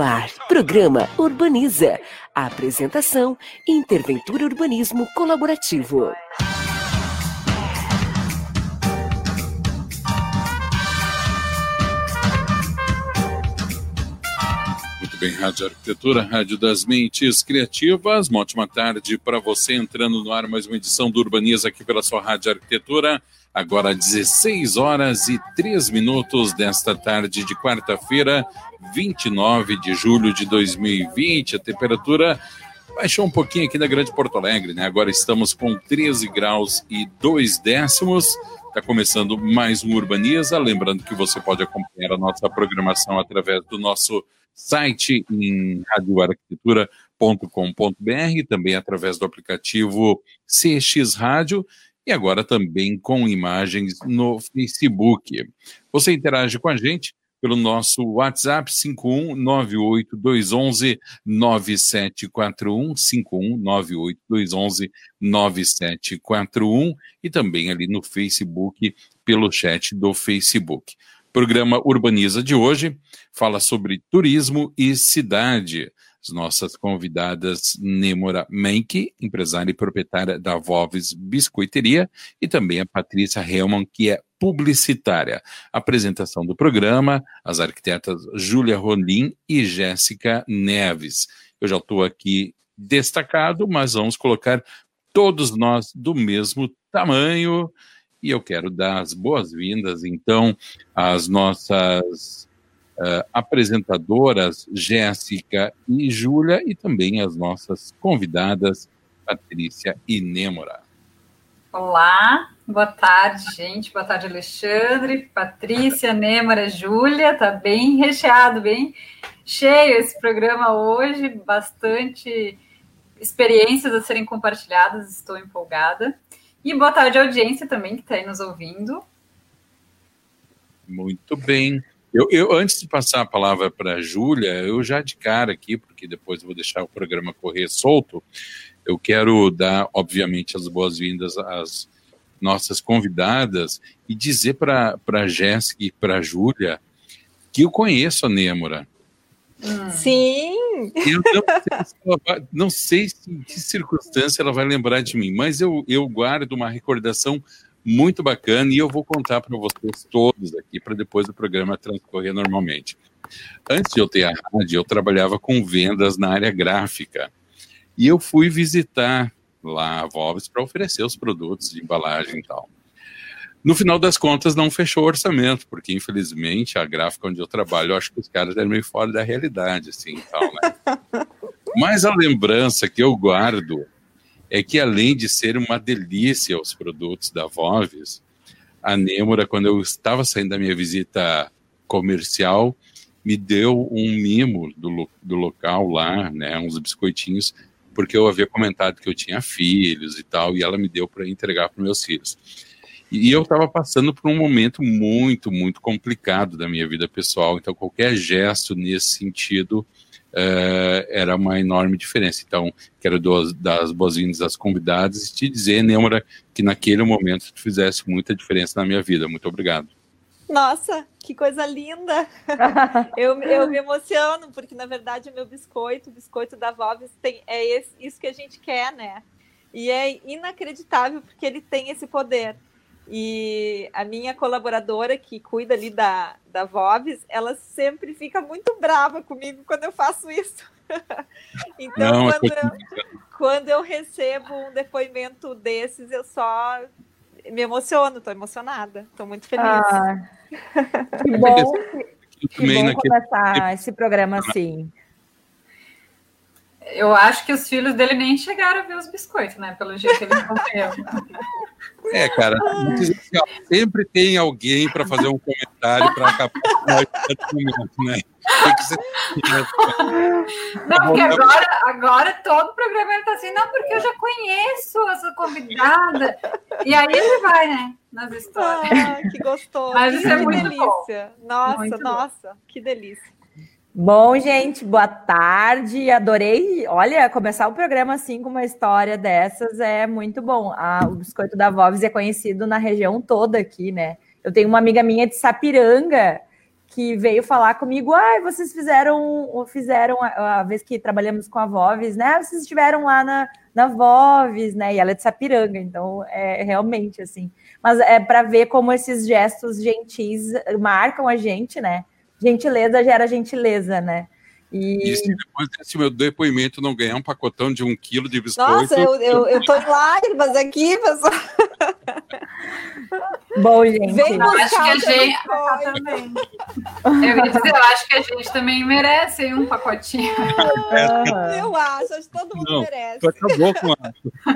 Ar, programa Urbaniza. A apresentação, Interventura Urbanismo Colaborativo. Muito bem, Rádio Arquitetura, Rádio das Mentes Criativas. Uma ótima tarde para você entrando no ar mais uma edição do Urbaniza aqui pela sua Rádio Arquitetura. Agora 16 horas e 3 minutos desta tarde de quarta-feira, 29 de julho de 2020. A temperatura baixou um pouquinho aqui na Grande Porto Alegre, né? Agora estamos com 13 graus e 2 décimos. Está começando mais um Urbaniza. Lembrando que você pode acompanhar a nossa programação através do nosso site em radioarquitetura.com.br, também através do aplicativo CX Rádio e agora também com imagens no Facebook. Você interage com a gente pelo nosso WhatsApp 51982119741, 51982119741 e também ali no Facebook pelo chat do Facebook. programa Urbaniza de hoje fala sobre turismo e cidade as nossas convidadas Nemora Menck, empresária e proprietária da Voves Biscoiteria, e também a Patrícia Helman, que é publicitária. apresentação do programa, as arquitetas Júlia Rolim e Jéssica Neves. Eu já estou aqui destacado, mas vamos colocar todos nós do mesmo tamanho. E eu quero dar as boas-vindas, então, às nossas uh, apresentadoras Jéssica e Júlia e também as nossas convidadas Patrícia e Nêmora. Olá, boa tarde, gente. Boa tarde, Alexandre, Patrícia, Nêmora, Júlia. Tá bem recheado, bem cheio esse programa hoje, bastante experiências a serem compartilhadas, estou empolgada. E boa tarde, audiência também que está aí nos ouvindo. Muito bem. Eu, eu, antes de passar a palavra para a Júlia, eu já de cara aqui, porque depois eu vou deixar o programa correr solto, eu quero dar, obviamente, as boas-vindas às nossas convidadas e dizer para a Jéssica e para a Júlia que eu conheço a Nêmora. Hum. Sim! Eu não sei, vai, não sei em que circunstância ela vai lembrar de mim, mas eu, eu guardo uma recordação muito bacana e eu vou contar para vocês todos aqui para depois do programa transcorrer normalmente. Antes de eu ter a rádio, eu trabalhava com vendas na área gráfica e eu fui visitar lá a Volves para oferecer os produtos de embalagem e tal. No final das contas, não fechou o orçamento, porque infelizmente a gráfica onde eu trabalho, eu acho que os caras eram meio fora da realidade, assim, tal, né? Mas a lembrança que eu guardo é que além de ser uma delícia os produtos da Voves, a Nêmora, quando eu estava saindo da minha visita comercial, me deu um mimo do, do local lá, né, uns biscoitinhos, porque eu havia comentado que eu tinha filhos e tal, e ela me deu para entregar para meus filhos. E eu estava passando por um momento muito, muito complicado da minha vida pessoal, então qualquer gesto nesse sentido uh, era uma enorme diferença. Então, quero dar as boas-vindas às convidadas e te dizer, Nêmora, que naquele momento tu fizesse muita diferença na minha vida. Muito obrigado. Nossa, que coisa linda! eu, eu me emociono, porque na verdade o meu biscoito, o biscoito da Voves, tem, é esse, isso que a gente quer, né? E é inacreditável porque ele tem esse poder. E a minha colaboradora que cuida ali da, da Voves, ela sempre fica muito brava comigo quando eu faço isso. então, Não, quando, eu, quando eu recebo um depoimento desses, eu só me emociono, estou emocionada, estou muito feliz. Ah, que bom, que bom começar esse programa assim. Eu acho que os filhos dele nem chegaram a ver os biscoitos, né? Pelo jeito que ele comeu. É, cara, sempre tem alguém para fazer um comentário para acabar com né? Não, porque agora, agora todo o programa ele tá assim, não, porque eu já conheço essa convidada. E aí ele vai, né? Nas histórias. Ah, que gostoso. Mas isso que é muito delícia. Bom. Nossa, Muito nossa, bom. que delícia. Bom, gente, boa tarde. Adorei. Olha, começar o programa assim com uma história dessas é muito bom. Ah, o biscoito da Voves é conhecido na região toda aqui, né? Eu tenho uma amiga minha de Sapiranga que veio falar comigo, ah, vocês fizeram, fizeram a, a vez que trabalhamos com a Voves, né? Vocês estiveram lá na, na Voves, né? E ela é de Sapiranga, então é realmente assim. Mas é para ver como esses gestos gentis marcam a gente, né? Gentileza gera gentileza, né? E... e se depois desse meu depoimento não ganhar um pacotão de um quilo de biscoito... Nossa, eu, eu, eu tô em lágrimas aqui, pessoal. Bom, gente. Vem eu acho que a gente também. Eu ia dizer, eu acho que a gente também merece um pacotinho. Eu acho, acho que todo mundo não, merece. Tu acabou com a,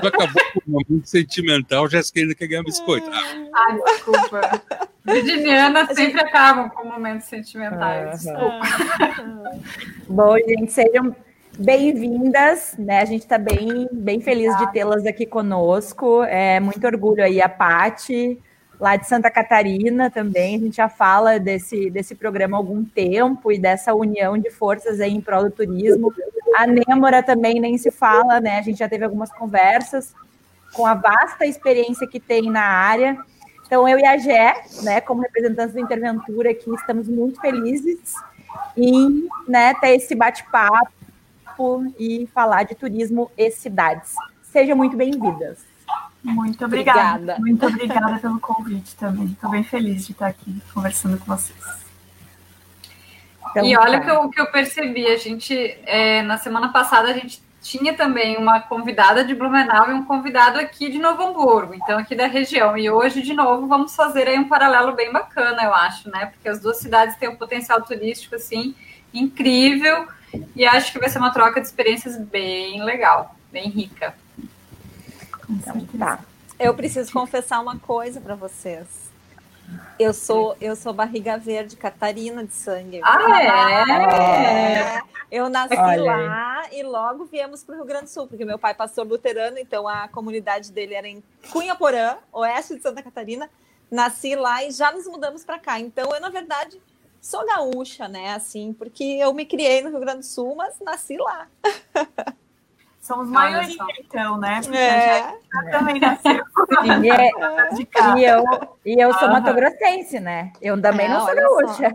tu acabou com o momento sentimental, já ainda quer ganhar biscoito. Ah. Ai, desculpa. Virginianas sempre gente... acabam com momentos sentimentais. Uhum. Bom, gente, sejam bem-vindas, né? A gente está bem, bem feliz de tê-las aqui conosco. É muito orgulho aí a Pati, lá de Santa Catarina também. A gente já fala desse, desse programa há algum tempo e dessa união de forças aí em prol do turismo. A Nêmora também nem se fala, né? A gente já teve algumas conversas com a vasta experiência que tem na área. Então, eu e a Gé, né, como representantes do Interventura aqui, estamos muito felizes em né, ter esse bate-papo e falar de turismo e cidades. Sejam muito bem-vindas. Muito obrigada. obrigada. Muito obrigada pelo convite também. Estou bem feliz de estar aqui conversando com vocês. Então, e olha o que eu, que eu percebi, a gente, é, na semana passada, a gente tinha também uma convidada de Blumenau e um convidado aqui de Novo Hamburgo, então aqui da região. E hoje, de novo, vamos fazer aí um paralelo bem bacana, eu acho, né? Porque as duas cidades têm um potencial turístico, assim, incrível. E acho que vai ser uma troca de experiências bem legal, bem rica. Então, tá. Eu preciso confessar uma coisa para vocês. Eu sou, eu sou barriga verde, Catarina de sangue. Ah, é? é. Eu nasci Olha. lá e logo viemos para o Rio Grande do Sul, porque meu pai é pastor luterano, então a comunidade dele era em Cunha Porã, oeste de Santa Catarina. Nasci lá e já nos mudamos para cá. Então eu, na verdade, sou gaúcha, né? Assim, porque eu me criei no Rio Grande do Sul, mas nasci lá. Somos maioria, então, né? Porque é. também nasceu. E, é, e, eu, e eu sou matogrossense, né? Eu também é, não sou gaúcha.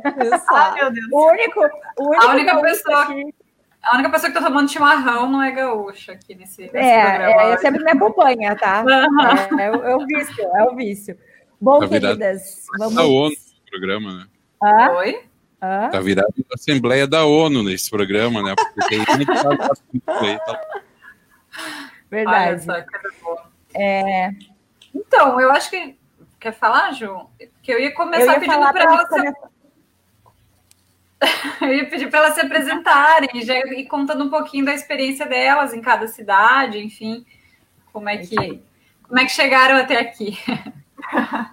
Ai, meu Deus. O único, o único a única pessoa que... A única pessoa que tá tomando chimarrão não é gaúcha aqui nesse, nesse é, programa. É, sempre me acompanha, tá? Uhum. É, é, o, é, o vício, é o vício. Bom, tá queridas, vamos... Da ONU no programa, né? Ah? Oi? Ah? Tá virado a Assembleia da ONU nesse programa, né? Porque tem Verdade. É... Então, eu acho que. Quer falar, Ju? Que eu ia começar eu ia pedindo para ela. Se... eu ia pedir para elas se apresentarem já ir contando um pouquinho da experiência delas em cada cidade, enfim, como é que como é que chegaram até aqui.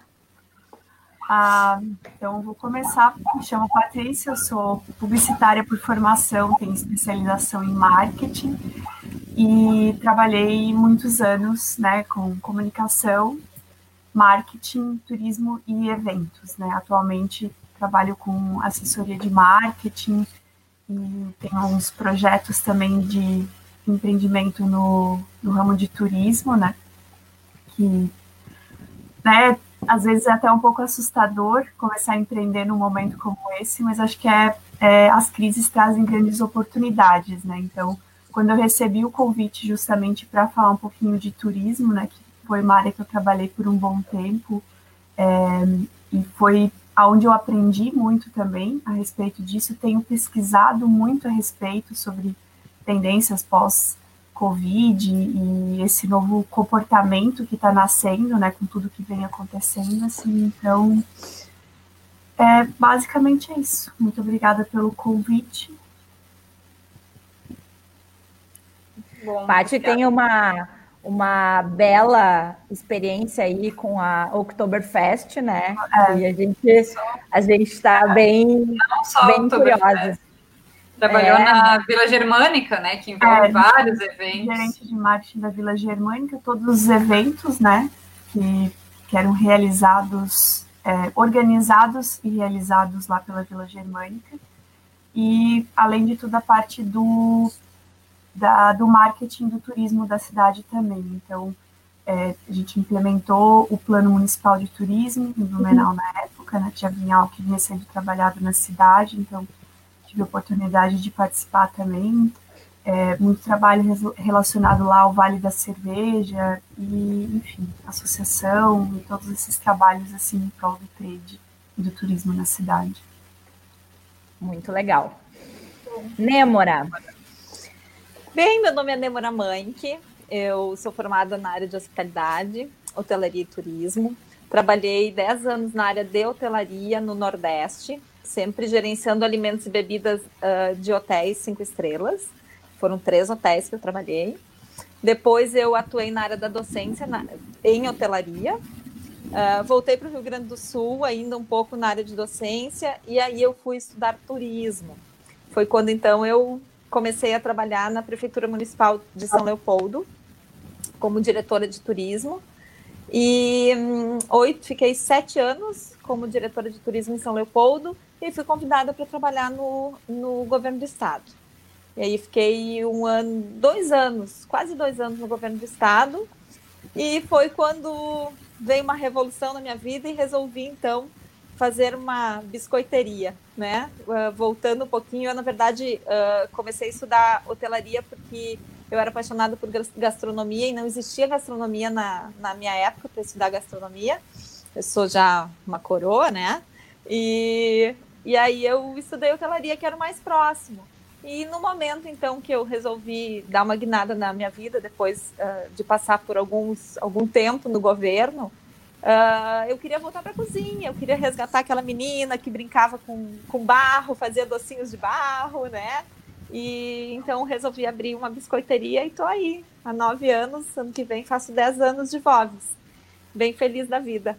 ah, então vou começar. Me chamo Patrícia, eu sou publicitária por formação, tenho especialização em marketing e trabalhei muitos anos né, com comunicação, marketing, turismo e eventos. Né? Atualmente trabalho com assessoria de marketing e tenho alguns projetos também de empreendimento no, no ramo de turismo, né? Que né, às vezes é até um pouco assustador começar a empreender num momento como esse, mas acho que é, é as crises trazem grandes oportunidades, né? Então, quando eu recebi o convite justamente para falar um pouquinho de turismo, né, que foi uma área que eu trabalhei por um bom tempo, é, e foi onde eu aprendi muito também a respeito disso, tenho pesquisado muito a respeito sobre tendências pós-Covid e esse novo comportamento que está nascendo, né, com tudo que vem acontecendo, assim, então, é, basicamente é isso. Muito obrigada pelo convite Bom, Paty tem uma, uma bela experiência aí com a Oktoberfest, né? É. E a gente a gente está bem, bem curiosa. Trabalhou é. na Vila Germânica, né? Que envolve é, vários eventos. Gerente de marketing da Vila Germânica, todos os eventos, né? Que, que eram realizados, é, organizados e realizados lá pela Vila Germânica. E, além de tudo, a parte do, da, do marketing do turismo da cidade também. Então, é, a gente implementou o Plano Municipal de Turismo em Blumenau uhum. na época, né? Tinha Vinhal que vinha sendo trabalhado na cidade, então tive a oportunidade de participar também. É, muito trabalho relacionado lá ao Vale da Cerveja e, enfim, associação e todos esses trabalhos assim em prol do trade e do turismo na cidade. Muito legal. Nêmora. Bem, meu nome é Nêmora Manque, eu sou formada na área de hospitalidade, hotelaria e turismo. Trabalhei 10 anos na área de hotelaria no Nordeste, sempre gerenciando alimentos e bebidas uh, de hotéis cinco estrelas. Foram três hotéis que eu trabalhei. Depois eu atuei na área da docência na, em hotelaria. Uh, voltei para o Rio Grande do Sul, ainda um pouco na área de docência, e aí eu fui estudar turismo. Foi quando então eu comecei a trabalhar na Prefeitura Municipal de São Leopoldo, como diretora de turismo. E um, oito, fiquei sete anos como diretora de turismo em São Leopoldo e fui convidada para trabalhar no, no governo do estado. E aí fiquei um ano, dois anos, quase dois anos no governo do estado. E foi quando veio uma revolução na minha vida e resolvi então fazer uma biscoiteria, né? Uh, voltando um pouquinho, eu na verdade uh, comecei a estudar hotelaria porque eu era apaixonada por gastronomia e não existia gastronomia na, na minha época para estudar gastronomia. Eu sou já uma coroa, né? E e aí eu estudei hotelaria, que era o mais próximo. E no momento, então, que eu resolvi dar uma guinada na minha vida, depois uh, de passar por alguns, algum tempo no governo, uh, eu queria voltar para a cozinha, eu queria resgatar aquela menina que brincava com, com barro, fazia docinhos de barro, né? E então resolvi abrir uma biscoiteria e estou aí há nove anos. Ano que vem faço dez anos de Voves. Bem feliz da vida.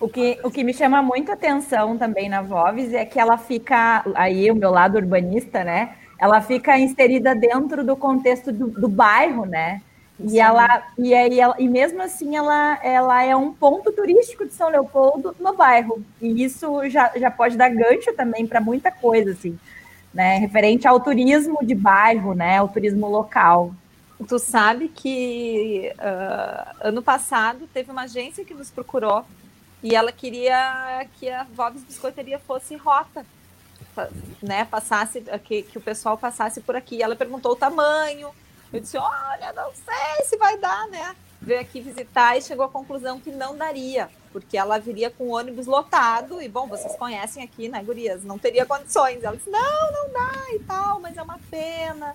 O que, o que me chama muito atenção também na Voves é que ela fica, aí o meu lado urbanista, né? Ela fica inserida dentro do contexto do, do bairro, né? E Sim. ela e aí ela, e mesmo assim ela, ela é um ponto turístico de São Leopoldo no bairro. E isso já, já pode dar gancho também para muita coisa, assim, né? Referente ao turismo de bairro, né? Ao turismo local. Tu sabe que uh, ano passado teve uma agência que nos procurou e ela queria que a Vobs Biscoiteria fosse rota, né? Passasse, que, que o pessoal passasse por aqui. Ela perguntou o tamanho. Eu disse: Olha, não sei se vai dar, né? Veio aqui visitar e chegou à conclusão que não daria, porque ela viria com o ônibus lotado. E, bom, vocês conhecem aqui, né, Gurias? Não teria condições. Ela disse: Não, não dá e tal, mas é uma pena.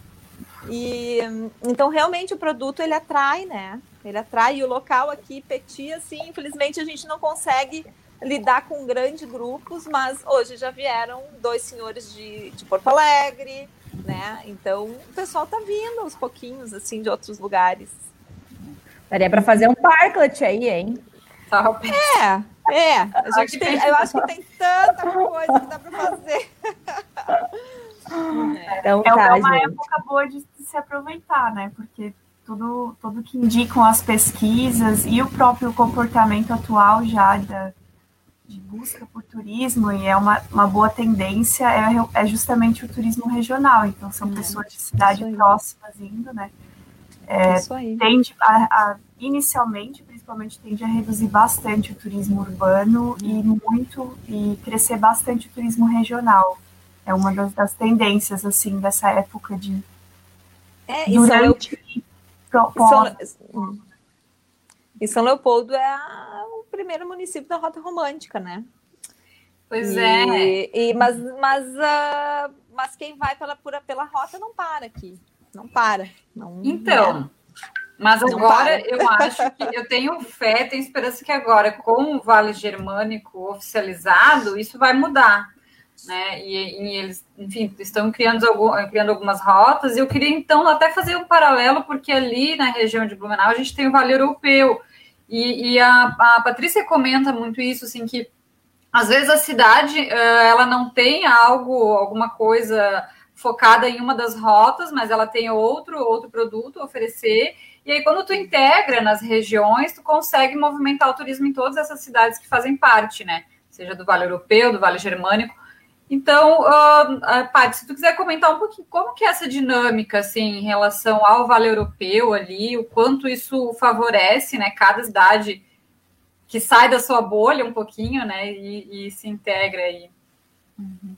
E então realmente o produto ele atrai, né? Ele atrai e o local aqui, Petit, assim, infelizmente a gente não consegue lidar com grandes grupos, mas hoje já vieram dois senhores de, de Porto Alegre, né? Então o pessoal tá vindo aos pouquinhos, assim, de outros lugares. Daria para fazer um parklet aí, hein? É, é. A gente tem, eu acho que tem tanta coisa que dá para fazer. Então, é, tá, é uma gente. época boa de se aproveitar, né? Porque tudo, tudo que indicam as pesquisas e o próprio comportamento atual já da, de busca por turismo, e é uma, uma boa tendência, é, é justamente o turismo regional. Então, são é, pessoas de cidade próximas indo, né? É, tende a, a, inicialmente, principalmente, tende a reduzir bastante o turismo urbano e muito, e crescer bastante o turismo regional. É uma das, das tendências, assim, dessa época de é, durante São, e São Leopoldo é a, o primeiro município da Rota Romântica, né? Pois e, é. E, mas, mas, uh, mas quem vai pela, pela, pela rota não para aqui. Não para. Não, então, é. mas agora eu acho que eu tenho fé, tenho esperança que agora, com o Vale Germânico oficializado, isso vai mudar. né? E, e, eles, enfim, estão criando, algum, criando algumas rotas. E eu queria então até fazer um paralelo, porque ali na região de Blumenau a gente tem o Vale Europeu. E, e a, a Patrícia comenta muito isso, assim, que às vezes a cidade ela não tem algo, alguma coisa focada em uma das rotas, mas ela tem outro outro produto a oferecer. E aí, quando tu integra nas regiões, tu consegue movimentar o turismo em todas essas cidades que fazem parte, né? Seja do Vale Europeu, do Vale Germânico. Então, uh, Paty, se tu quiser comentar um pouquinho como que é essa dinâmica, assim, em relação ao Vale Europeu ali, o quanto isso favorece, né, cada cidade que sai da sua bolha um pouquinho, né, e, e se integra aí. Uhum.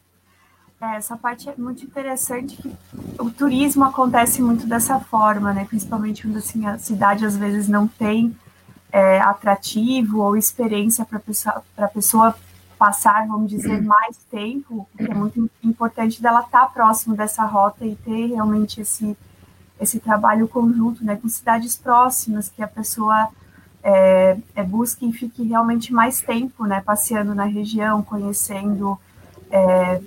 É, essa parte é muito interessante que o turismo acontece muito dessa forma, né, principalmente quando assim, a cidade às vezes não tem é, atrativo ou experiência para pessoa, a pessoa passar, vamos dizer, mais tempo, que é muito importante dela estar tá próximo dessa rota e ter realmente esse, esse trabalho conjunto, né, com cidades próximas, que a pessoa é, é, busque e fique realmente mais tempo, né, passeando na região, conhecendo é,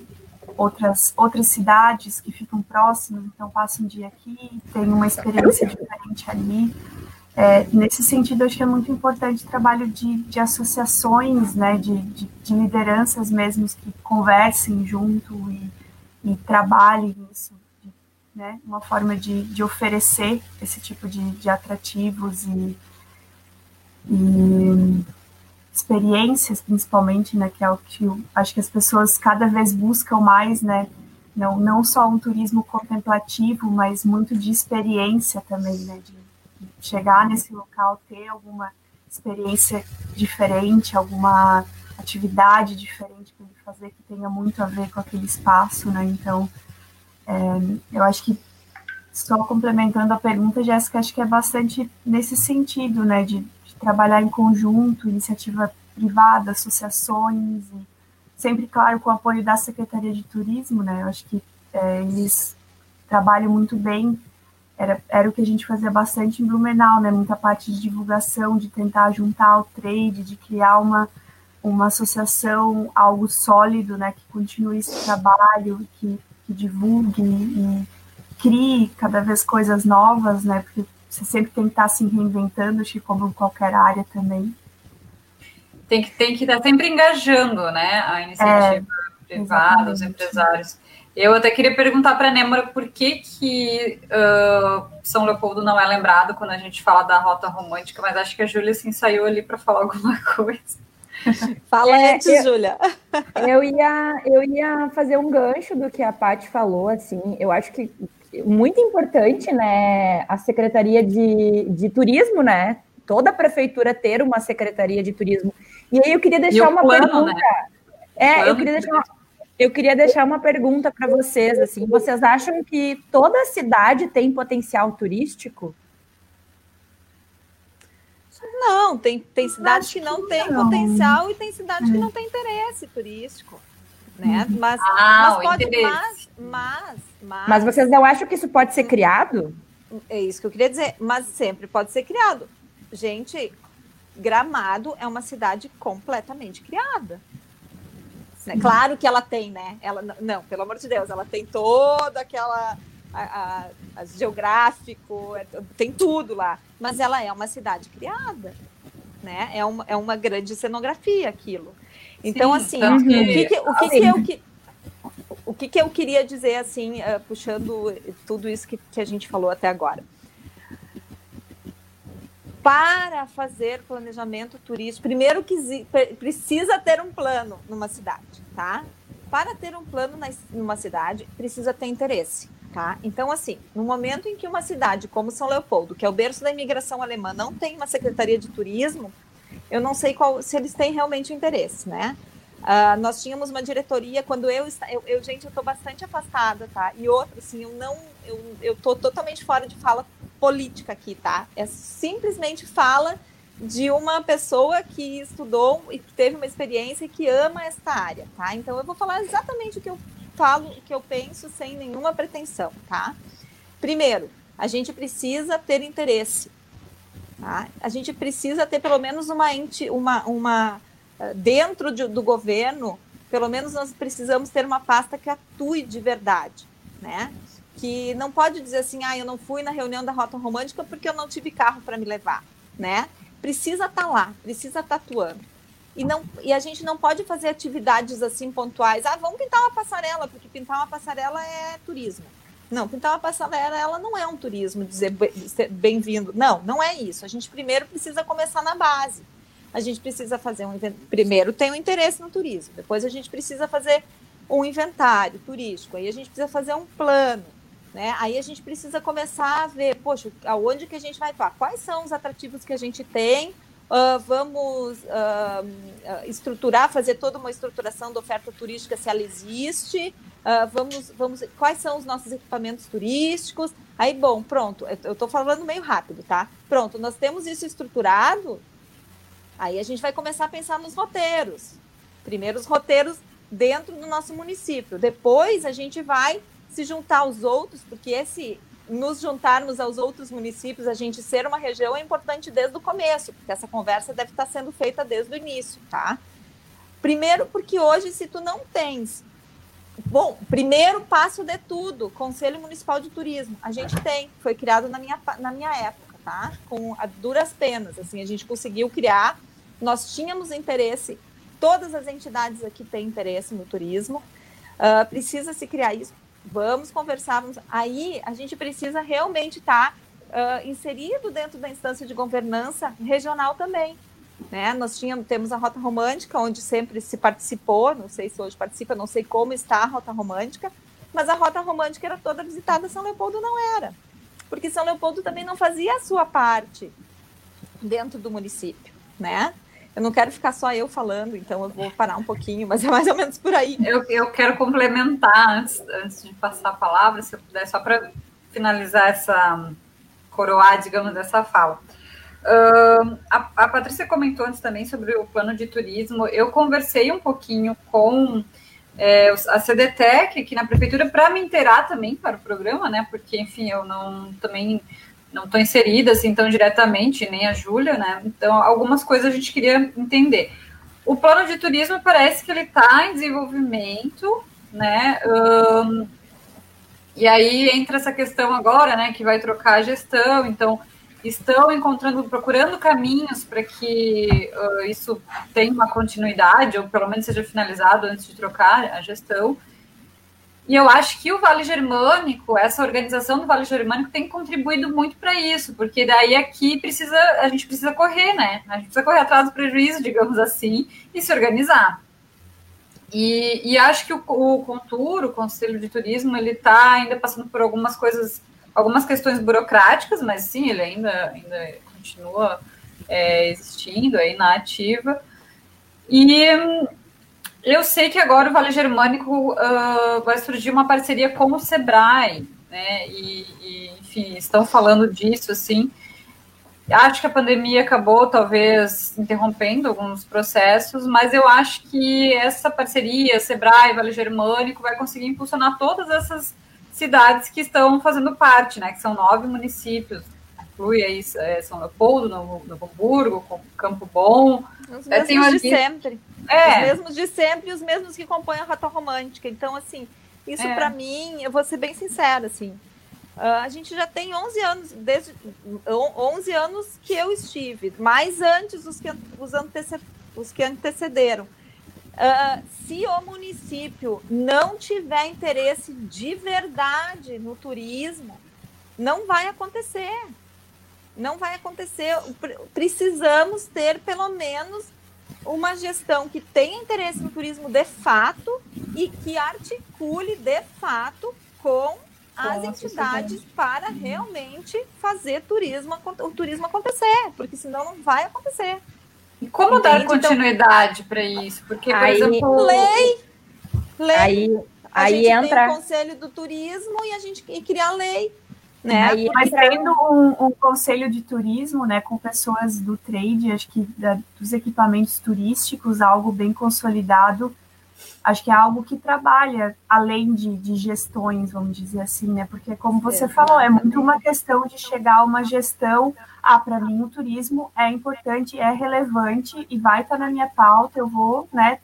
outras, outras cidades que ficam próximas, então passa um dia aqui, tem uma experiência diferente ali, é, nesse sentido, acho que é muito importante o trabalho de, de associações, né, de, de, de, lideranças mesmo que conversem junto e, e trabalhem isso, né, uma forma de, de oferecer esse tipo de, de atrativos e, e experiências, principalmente, né, que é o que acho que as pessoas cada vez buscam mais, né, não, não só um turismo contemplativo, mas muito de experiência também, né, de, chegar nesse local, ter alguma experiência diferente, alguma atividade diferente para ele fazer que tenha muito a ver com aquele espaço, né? Então, é, eu acho que só complementando a pergunta, Jéssica, acho que é bastante nesse sentido, né, de trabalhar em conjunto, iniciativa privada, associações, sempre, claro, com o apoio da Secretaria de Turismo, né, eu acho que é, eles trabalham muito bem era, era o que a gente fazia bastante em Blumenau, né? Muita parte de divulgação, de tentar juntar o trade, de criar uma, uma associação, algo sólido, né? Que continue esse trabalho, que, que divulgue e crie cada vez coisas novas, né? Porque você sempre tem que estar se reinventando, acho que como em qualquer área também. Tem que, tem que estar sempre engajando, né? A iniciativa é, privada, os empresários. Eu até queria perguntar para a Nêmora por que, que uh, São Leopoldo não é lembrado quando a gente fala da rota romântica, mas acho que a Júlia se ensaiou ali para falar alguma coisa. Fala é, antes, Júlia. Eu ia, eu ia fazer um gancho do que a Paty falou, assim, eu acho que muito importante, né, a Secretaria de, de Turismo, né, toda a prefeitura ter uma Secretaria de Turismo. E aí eu queria deixar uma plano, pergunta. Né? É, eu queria deixar uma, eu queria deixar uma pergunta para vocês, assim, vocês acham que toda cidade tem potencial turístico? Não, tem, tem cidades que não têm potencial e tem cidades que não têm interesse turístico, né? Uhum. Mas, ah, mas pode, mas, mas, mas, mas vocês não acham que isso pode ser criado? É isso que eu queria dizer, mas sempre pode ser criado. Gente, Gramado é uma cidade completamente criada. Né? Claro que ela tem, né? Ela, não, pelo amor de Deus, ela tem toda aquela. A, a, a geográfico, é, tem tudo lá. Mas ela é uma cidade criada. Né? É, uma, é uma grande cenografia aquilo. Então, Sim, assim, o que, que, o que, que eu que, o que, que eu queria dizer, assim, uh, puxando tudo isso que, que a gente falou até agora? para fazer planejamento turístico, primeiro que precisa ter um plano numa cidade, tá? Para ter um plano numa cidade, precisa ter interesse, tá? Então, assim, no momento em que uma cidade como São Leopoldo, que é o berço da imigração alemã, não tem uma secretaria de turismo, eu não sei qual, se eles têm realmente interesse, né? Uh, nós tínhamos uma diretoria quando eu, eu, eu gente, eu estou bastante afastada, tá? E outra, assim, eu não, eu, eu tô totalmente fora de fala política aqui, tá? É simplesmente fala de uma pessoa que estudou e que teve uma experiência e que ama esta área, tá? Então eu vou falar exatamente o que eu falo, o que eu penso sem nenhuma pretensão, tá? Primeiro, a gente precisa ter interesse, tá? A gente precisa ter pelo menos uma ente, uma, uma dentro de, do governo Pelo menos nós precisamos ter uma pasta que atue de verdade, né? Que não pode dizer assim, ah, eu não fui na reunião da Rota Romântica porque eu não tive carro para me levar, né? Precisa estar tá lá, precisa estar tá atuando. E, não, e a gente não pode fazer atividades assim pontuais. Ah, vamos pintar uma passarela, porque pintar uma passarela é turismo. Não, pintar uma passarela ela não é um turismo, dizer bem-vindo. Não, não é isso. A gente primeiro precisa começar na base. A gente precisa fazer um primeiro tem o um interesse no turismo, depois a gente precisa fazer um inventário turístico, aí a gente precisa fazer um plano, né? Aí a gente precisa começar a ver, poxa, aonde que a gente vai para? Quais são os atrativos que a gente tem? Uh, vamos uh, estruturar, fazer toda uma estruturação da oferta turística se ela existe. Uh, vamos, vamos, quais são os nossos equipamentos turísticos? Aí, bom, pronto, eu estou falando meio rápido, tá? Pronto, nós temos isso estruturado. Aí a gente vai começar a pensar nos roteiros. Primeiro os roteiros dentro do nosso município. Depois a gente vai se juntar aos outros, porque esse nos juntarmos aos outros municípios, a gente ser uma região é importante desde o começo, porque essa conversa deve estar sendo feita desde o início, tá? Primeiro, porque hoje, se tu não tens Bom, primeiro passo de tudo, Conselho Municipal de Turismo. A gente tem, foi criado na minha, na minha época, tá? Com duras penas, assim, a gente conseguiu criar. Nós tínhamos interesse, todas as entidades aqui têm interesse no turismo. Uh, precisa se criar isso. Vamos conversar. Vamos... Aí a gente precisa realmente estar tá, uh, inserido dentro da instância de governança regional também. Né? Nós tínhamos, temos a Rota Romântica, onde sempre se participou, não sei se hoje participa, não sei como está a Rota Romântica, mas a Rota Romântica era toda visitada, São Leopoldo não era, porque São Leopoldo também não fazia a sua parte dentro do município, né? Eu não quero ficar só eu falando, então eu vou parar um pouquinho, mas é mais ou menos por aí. Eu, eu quero complementar antes, antes de passar a palavra, se eu puder, só para finalizar essa, coroar, digamos, essa fala. Uh, a, a Patrícia comentou antes também sobre o plano de turismo. Eu conversei um pouquinho com é, a CDTEC aqui na prefeitura para me inteirar também para o programa, né? Porque, enfim, eu não também não estou inserida assim tão diretamente, nem a Júlia, né? Então, algumas coisas a gente queria entender. O plano de turismo parece que ele está em desenvolvimento, né? Um, e aí entra essa questão agora, né? Que vai trocar a gestão, então estão encontrando, procurando caminhos para que uh, isso tenha uma continuidade, ou pelo menos seja finalizado antes de trocar a gestão. E eu acho que o Vale Germânico, essa organização do Vale Germânico tem contribuído muito para isso, porque daí aqui precisa, a gente precisa correr, né? A gente precisa correr atrás do prejuízo, digamos assim, e se organizar. E, e acho que o, o Contur, o Conselho de Turismo, ele está ainda passando por algumas coisas algumas questões burocráticas, mas sim, ele ainda, ainda continua é, existindo aí na ativa. E eu sei que agora o Vale Germânico uh, vai surgir uma parceria com o Sebrae, né? E, e, enfim, estão falando disso, assim. Acho que a pandemia acabou, talvez, interrompendo alguns processos, mas eu acho que essa parceria, Sebrae, Vale Germânico, vai conseguir impulsionar todas essas cidades que estão fazendo parte, né? Que são nove municípios. Inclui aí é, São Leopoldo, Novo, Novo Hamburgo, Campo Bom. Os é, mesmos é, de sempre. É. Os mesmos de sempre e os mesmos que compõem a Rota Romântica. Então, assim, isso é. para mim, eu vou ser bem sincera, assim. Uh, a gente já tem 11 anos, desde 11 anos que eu estive, mais antes os que, os, anteced, os que antecederam. Uh, se o município não tiver interesse de verdade no turismo, não vai acontecer. Não vai acontecer. Precisamos ter pelo menos uma gestão que tenha interesse no turismo de fato e que articule de fato com as entidades para realmente fazer turismo, o turismo acontecer, porque senão não vai acontecer. E como Entende? dar então, continuidade então, para isso? Porque, por aí, exemplo. Lei! Lei! Aí, a aí gente entra. tem o Conselho do Turismo e a gente e criar lei. Né? Aí, Mas tendo um, um, conselho de turismo, né, com pessoas do trade, acho que da, dos equipamentos turísticos, algo bem consolidado, acho que é algo que trabalha além de, de gestões, vamos dizer assim, né? Porque como você falou, é muito uma questão de chegar a uma gestão ah, para mim o turismo é importante, é relevante e vai estar na minha pauta, eu vou, né,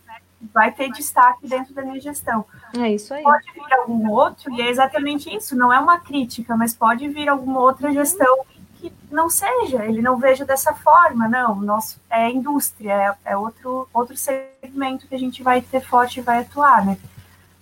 vai ter destaque dentro da minha gestão. É isso aí. Pode vir algum outro, e é exatamente isso, não é uma crítica, mas pode vir alguma outra gestão que não seja, ele não veja dessa forma, não, nosso, é indústria, é, é outro, outro segmento que a gente vai ter forte e vai atuar, né?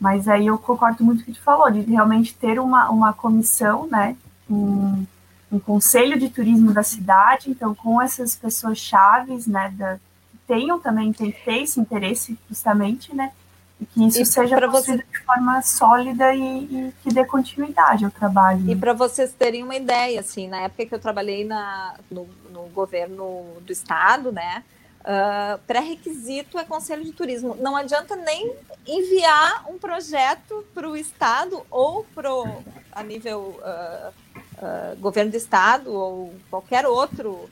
Mas aí eu concordo muito com o que tu falou, de realmente ter uma, uma comissão, né, um, um conselho de turismo da cidade, então com essas pessoas chaves, né, da, tenham também, tem que ter esse interesse justamente, né, e que isso e seja você... de forma sólida e, e, que dê continuidade ao trabalho. E né? para vocês terem uma ideia, assim, na época que eu trabalhei na, no, no governo do estado, né, uh, pré-requisito é conselho de turismo. Não adianta nem enviar um projeto para o estado ou pro, a nível uh, uh, governo do estado ou qualquer outro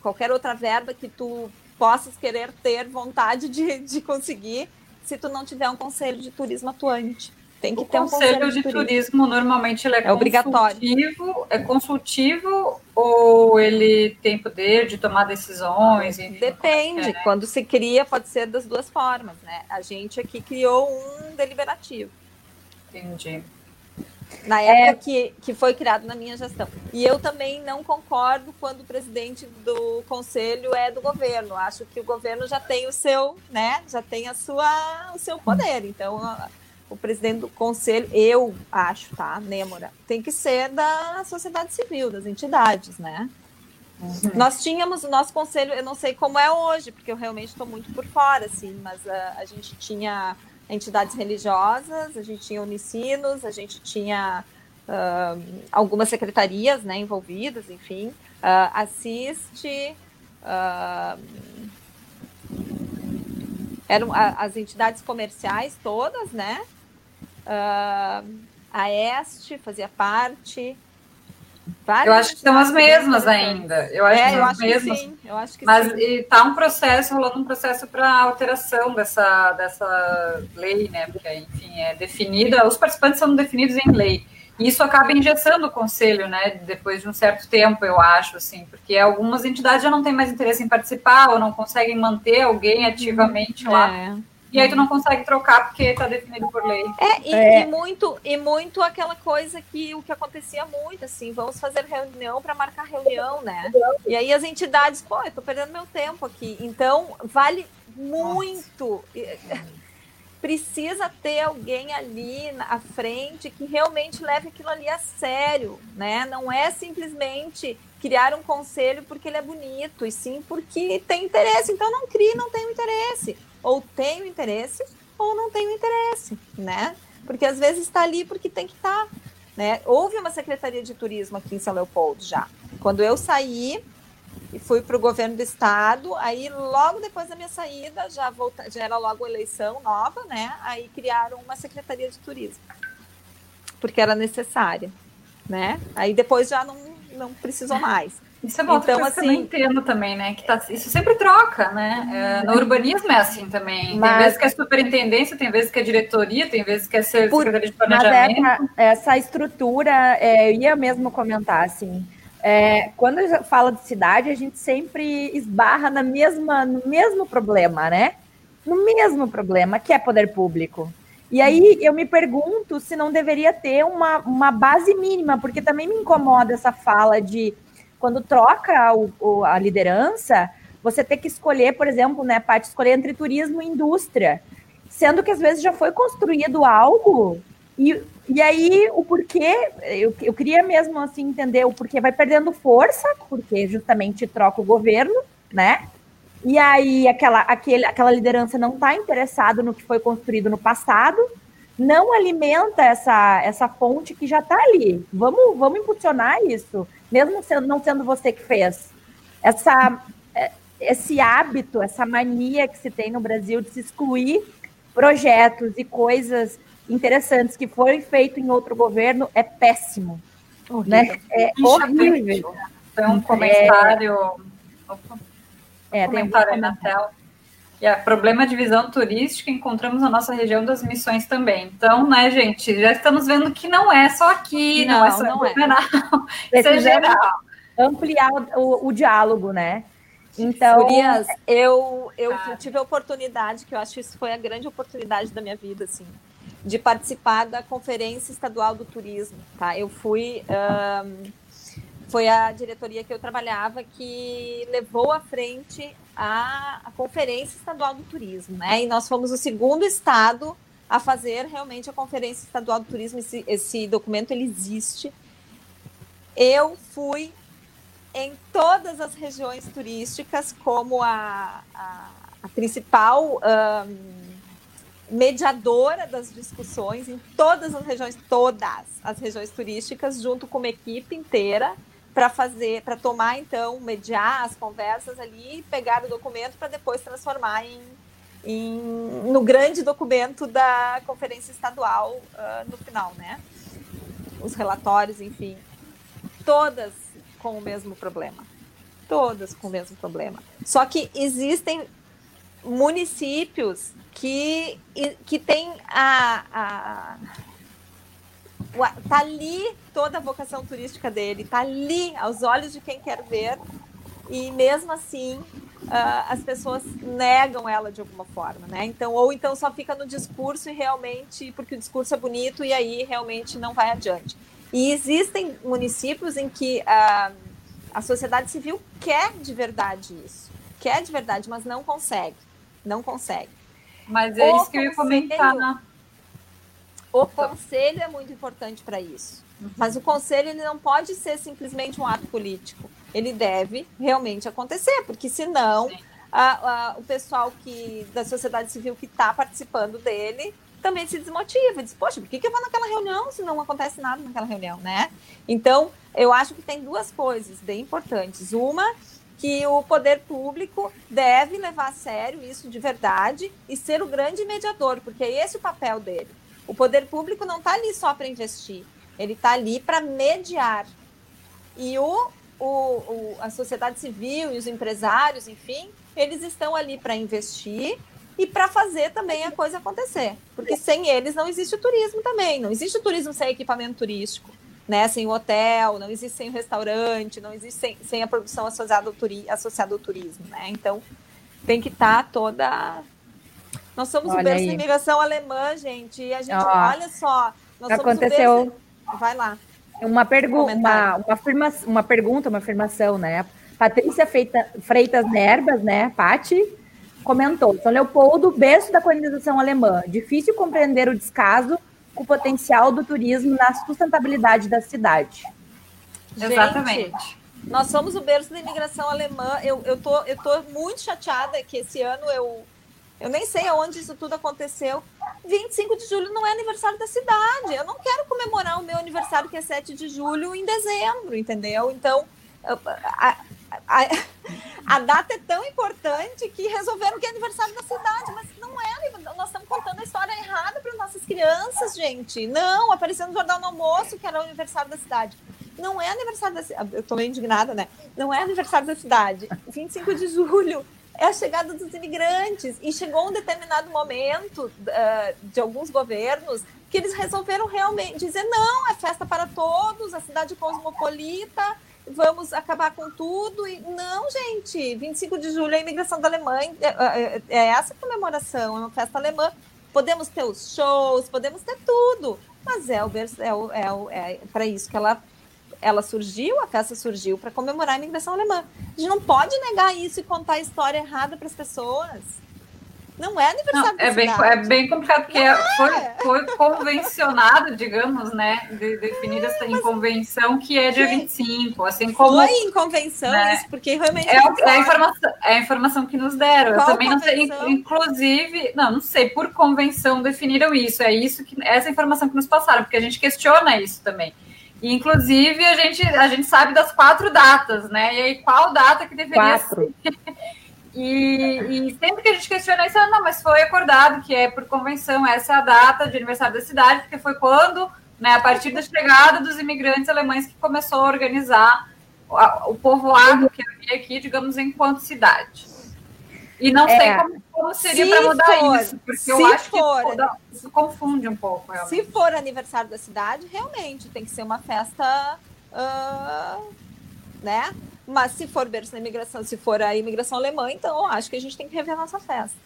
qualquer outra verba que tu possas querer ter vontade de, de conseguir se tu não tiver um conselho de turismo atuante. Tem que o ter um conselho, conselho de, de turismo. turismo. Normalmente ele é, é obrigatório. É consultivo ou ele tem poder de tomar decisões? Enfim, Depende. É. Quando se cria, pode ser das duas formas, né? A gente aqui criou um deliberativo. Entendi. Na época é... que, que foi criado na minha gestão. E eu também não concordo quando o presidente do conselho é do governo. Acho que o governo já tem o seu, né? Já tem a sua, o seu poder. Então, o presidente do conselho, eu acho, tá, Nêmora, tem que ser da sociedade civil, das entidades, né? Uhum. Nós tínhamos o nosso conselho, eu não sei como é hoje, porque eu realmente estou muito por fora, assim, mas a, a gente tinha entidades religiosas, a gente tinha unicinos, a gente tinha uh, algumas secretarias né, envolvidas, enfim, uh, assiste. Uh, eram as entidades comerciais todas, né? a Este fazia parte, Várias eu acho que são as mesmas ainda. Eu acho, é, que, eu acho que sim. Eu acho que Mas está um processo, rolando um processo para alteração dessa, dessa lei, né? Porque, enfim, é definida, os participantes são definidos em lei. E isso acaba engessando o conselho, né? Depois de um certo tempo, eu acho, assim, porque algumas entidades já não têm mais interesse em participar ou não conseguem manter alguém ativamente lá. E aí tu não consegue trocar porque está definido por lei. É e, é, e, muito, e muito aquela coisa que o que acontecia muito, assim, vamos fazer reunião para marcar reunião, né? E aí as entidades, pô, eu tô perdendo meu tempo aqui. Então, vale muito. Precisa ter alguém ali à frente que realmente leve aquilo ali a sério, né? Não é simplesmente criar um conselho porque ele é bonito, e sim porque tem interesse. Então não crie, não tem interesse ou tem o interesse ou não tem o interesse, né? Porque às vezes está ali porque tem que estar. Tá, né? Houve uma secretaria de turismo aqui em São Leopoldo já. Quando eu saí e fui para o governo do estado, aí logo depois da minha saída, já, volta, já era logo eleição nova, né? Aí criaram uma secretaria de turismo, porque era necessária, né? Aí depois já não, não precisou mais. Isso é uma então, coisa assim, que eu não entendo também, né? Que tá, isso sempre troca, né? É, no urbanismo é assim também. Mas, tem vezes que é superintendência, tem vezes que é diretoria, tem vezes que é secretaria de planejamento. Mas essa, essa estrutura, é, eu ia mesmo comentar, assim, é, quando fala de cidade, a gente sempre esbarra na mesma, no mesmo problema, né? No mesmo problema, que é poder público. E aí eu me pergunto se não deveria ter uma, uma base mínima, porque também me incomoda essa fala de quando troca o, o, a liderança, você tem que escolher, por exemplo, né, parte escolher entre turismo e indústria, sendo que às vezes já foi construído algo e, e aí o porquê, eu, eu queria mesmo assim entender o porquê vai perdendo força, porque justamente troca o governo, né? E aí aquela, aquele, aquela liderança não está interessada no que foi construído no passado, não alimenta essa, essa fonte que já está ali. Vamos, vamos impulsionar isso mesmo sendo, não sendo você que fez. Essa, é, esse hábito, essa mania que se tem no Brasil de se excluir projetos e coisas interessantes que foram feitos em outro governo é péssimo. Horrível. Né? É horrível. Tem um comentário. É, um é, comentário um aí na tela. E é problema de visão turística encontramos na nossa região das missões também. Então, né, gente, já estamos vendo que não é só aqui, não, não é só não é. Isso é geral. Ampliar o, o, diálogo, né? Então, eu, eu tive a oportunidade, que eu acho que isso foi a grande oportunidade da minha vida, assim, de participar da Conferência Estadual do Turismo, tá? Eu fui, um, foi a diretoria que eu trabalhava que levou à frente a, a Conferência Estadual do Turismo, né? E nós fomos o segundo estado a fazer realmente a Conferência Estadual do Turismo. Esse, esse documento ele existe. Eu fui em todas as regiões turísticas como a, a, a principal um, mediadora das discussões em todas as regiões, todas as regiões turísticas, junto com uma equipe inteira para fazer, para tomar então, mediar as conversas ali pegar o documento para depois transformar em, em, no grande documento da conferência estadual uh, no final, né? Os relatórios, enfim, todas com o mesmo problema, todas com o mesmo problema. Só que existem municípios que que tem a, a tá ali toda a vocação turística dele, tá ali aos olhos de quem quer ver, e mesmo assim uh, as pessoas negam ela de alguma forma, né? Então, ou então só fica no discurso e realmente, porque o discurso é bonito e aí realmente não vai adiante. E existem municípios em que uh, a sociedade civil quer de verdade isso, quer de verdade, mas não consegue, não consegue. Mas é isso que eu ia comentar. O conselho é muito importante para isso. Mas o conselho ele não pode ser simplesmente um ato político. Ele deve realmente acontecer, porque senão a, a, o pessoal que da sociedade civil que está participando dele também se desmotiva, diz, poxa, por que, que eu vou naquela reunião se não acontece nada naquela reunião, né? Então, eu acho que tem duas coisas bem importantes. Uma, que o poder público deve levar a sério isso de verdade e ser o grande mediador, porque é esse o papel dele. O poder público não está ali só para investir, ele está ali para mediar. E o, o, o, a sociedade civil e os empresários, enfim, eles estão ali para investir e para fazer também a coisa acontecer. Porque sem eles não existe o turismo também, não existe o turismo sem equipamento turístico. Né, sem o hotel, não existe sem o restaurante, não existe sem, sem a produção associada ao, turi associada ao turismo, né? Então tem que estar tá toda nós somos olha o berço da imigração alemã, gente. E a gente, Ó, olha só. aconteceu. Berço... Vai lá. Uma, pergunta, uma, uma, afirma... uma pergunta, uma afirmação, né? Patrícia Feita... Freitas Nerbas, né? Pati, comentou: São Leopoldo, berço da colonização alemã. Difícil compreender o descaso com o potencial do turismo na sustentabilidade da cidade. Gente, Exatamente. Nós somos o berço da imigração alemã. Eu, eu, tô, eu tô muito chateada que esse ano eu eu nem sei aonde isso tudo aconteceu. 25 de julho não é aniversário da cidade. Eu não quero comemorar o meu aniversário, que é 7 de julho, em dezembro, entendeu? Então, a, a, a data é tão importante que resolveram que é aniversário da cidade, mas não é. Nós estamos contando a história errada para nossas crianças, gente. Não, apareceu no Jornal no Almoço que era o aniversário da cidade. Não é aniversário da cidade. Eu estou meio indignada, né? Não é aniversário da cidade. 25 de julho é a chegada dos imigrantes. E chegou um determinado momento uh, de alguns governos que eles resolveram realmente dizer: não, é festa para todos, a cidade cosmopolita, vamos acabar com tudo. E não, gente, 25 de julho é a imigração da Alemanha, é, é, é essa comemoração, é uma festa alemã. Podemos ter os shows, podemos ter tudo, mas é, o, é, o, é, o, é para isso que ela ela surgiu, a festa surgiu para comemorar a imigração alemã. A gente não pode negar isso e contar a história errada para as pessoas. Não é aniversário não, é, bem, é bem complicado, porque é. foi, foi convencionado, digamos, né? De, definido essa em convenção que é dia Gente, 25, assim como. Foi em convenção né, isso, porque realmente. É, é, a informação, é a informação que nos deram. Qual Eu também convenção? não sei, inclusive, não, não sei, por convenção definiram isso. É isso que essa informação que nos passaram, porque a gente questiona isso também. E, inclusive, a gente, a gente sabe das quatro datas, né? E aí, qual data que deveria quatro. ser? E, e, sempre que a gente questiona isso, não, mas foi acordado que é por convenção, essa é a data de aniversário da cidade, porque foi quando, né, a partir da chegada dos imigrantes alemães, que começou a organizar o, povoado que havia aqui, digamos, enquanto cidade. E não é. sei como, como seria para mudar for, isso, porque eu acho for, que isso confunde um pouco. Realmente. Se for aniversário da cidade, realmente tem que ser uma festa, uh, né? Mas se for berço na imigração, se for a imigração alemã, então eu acho que a gente tem que rever a nossa festa.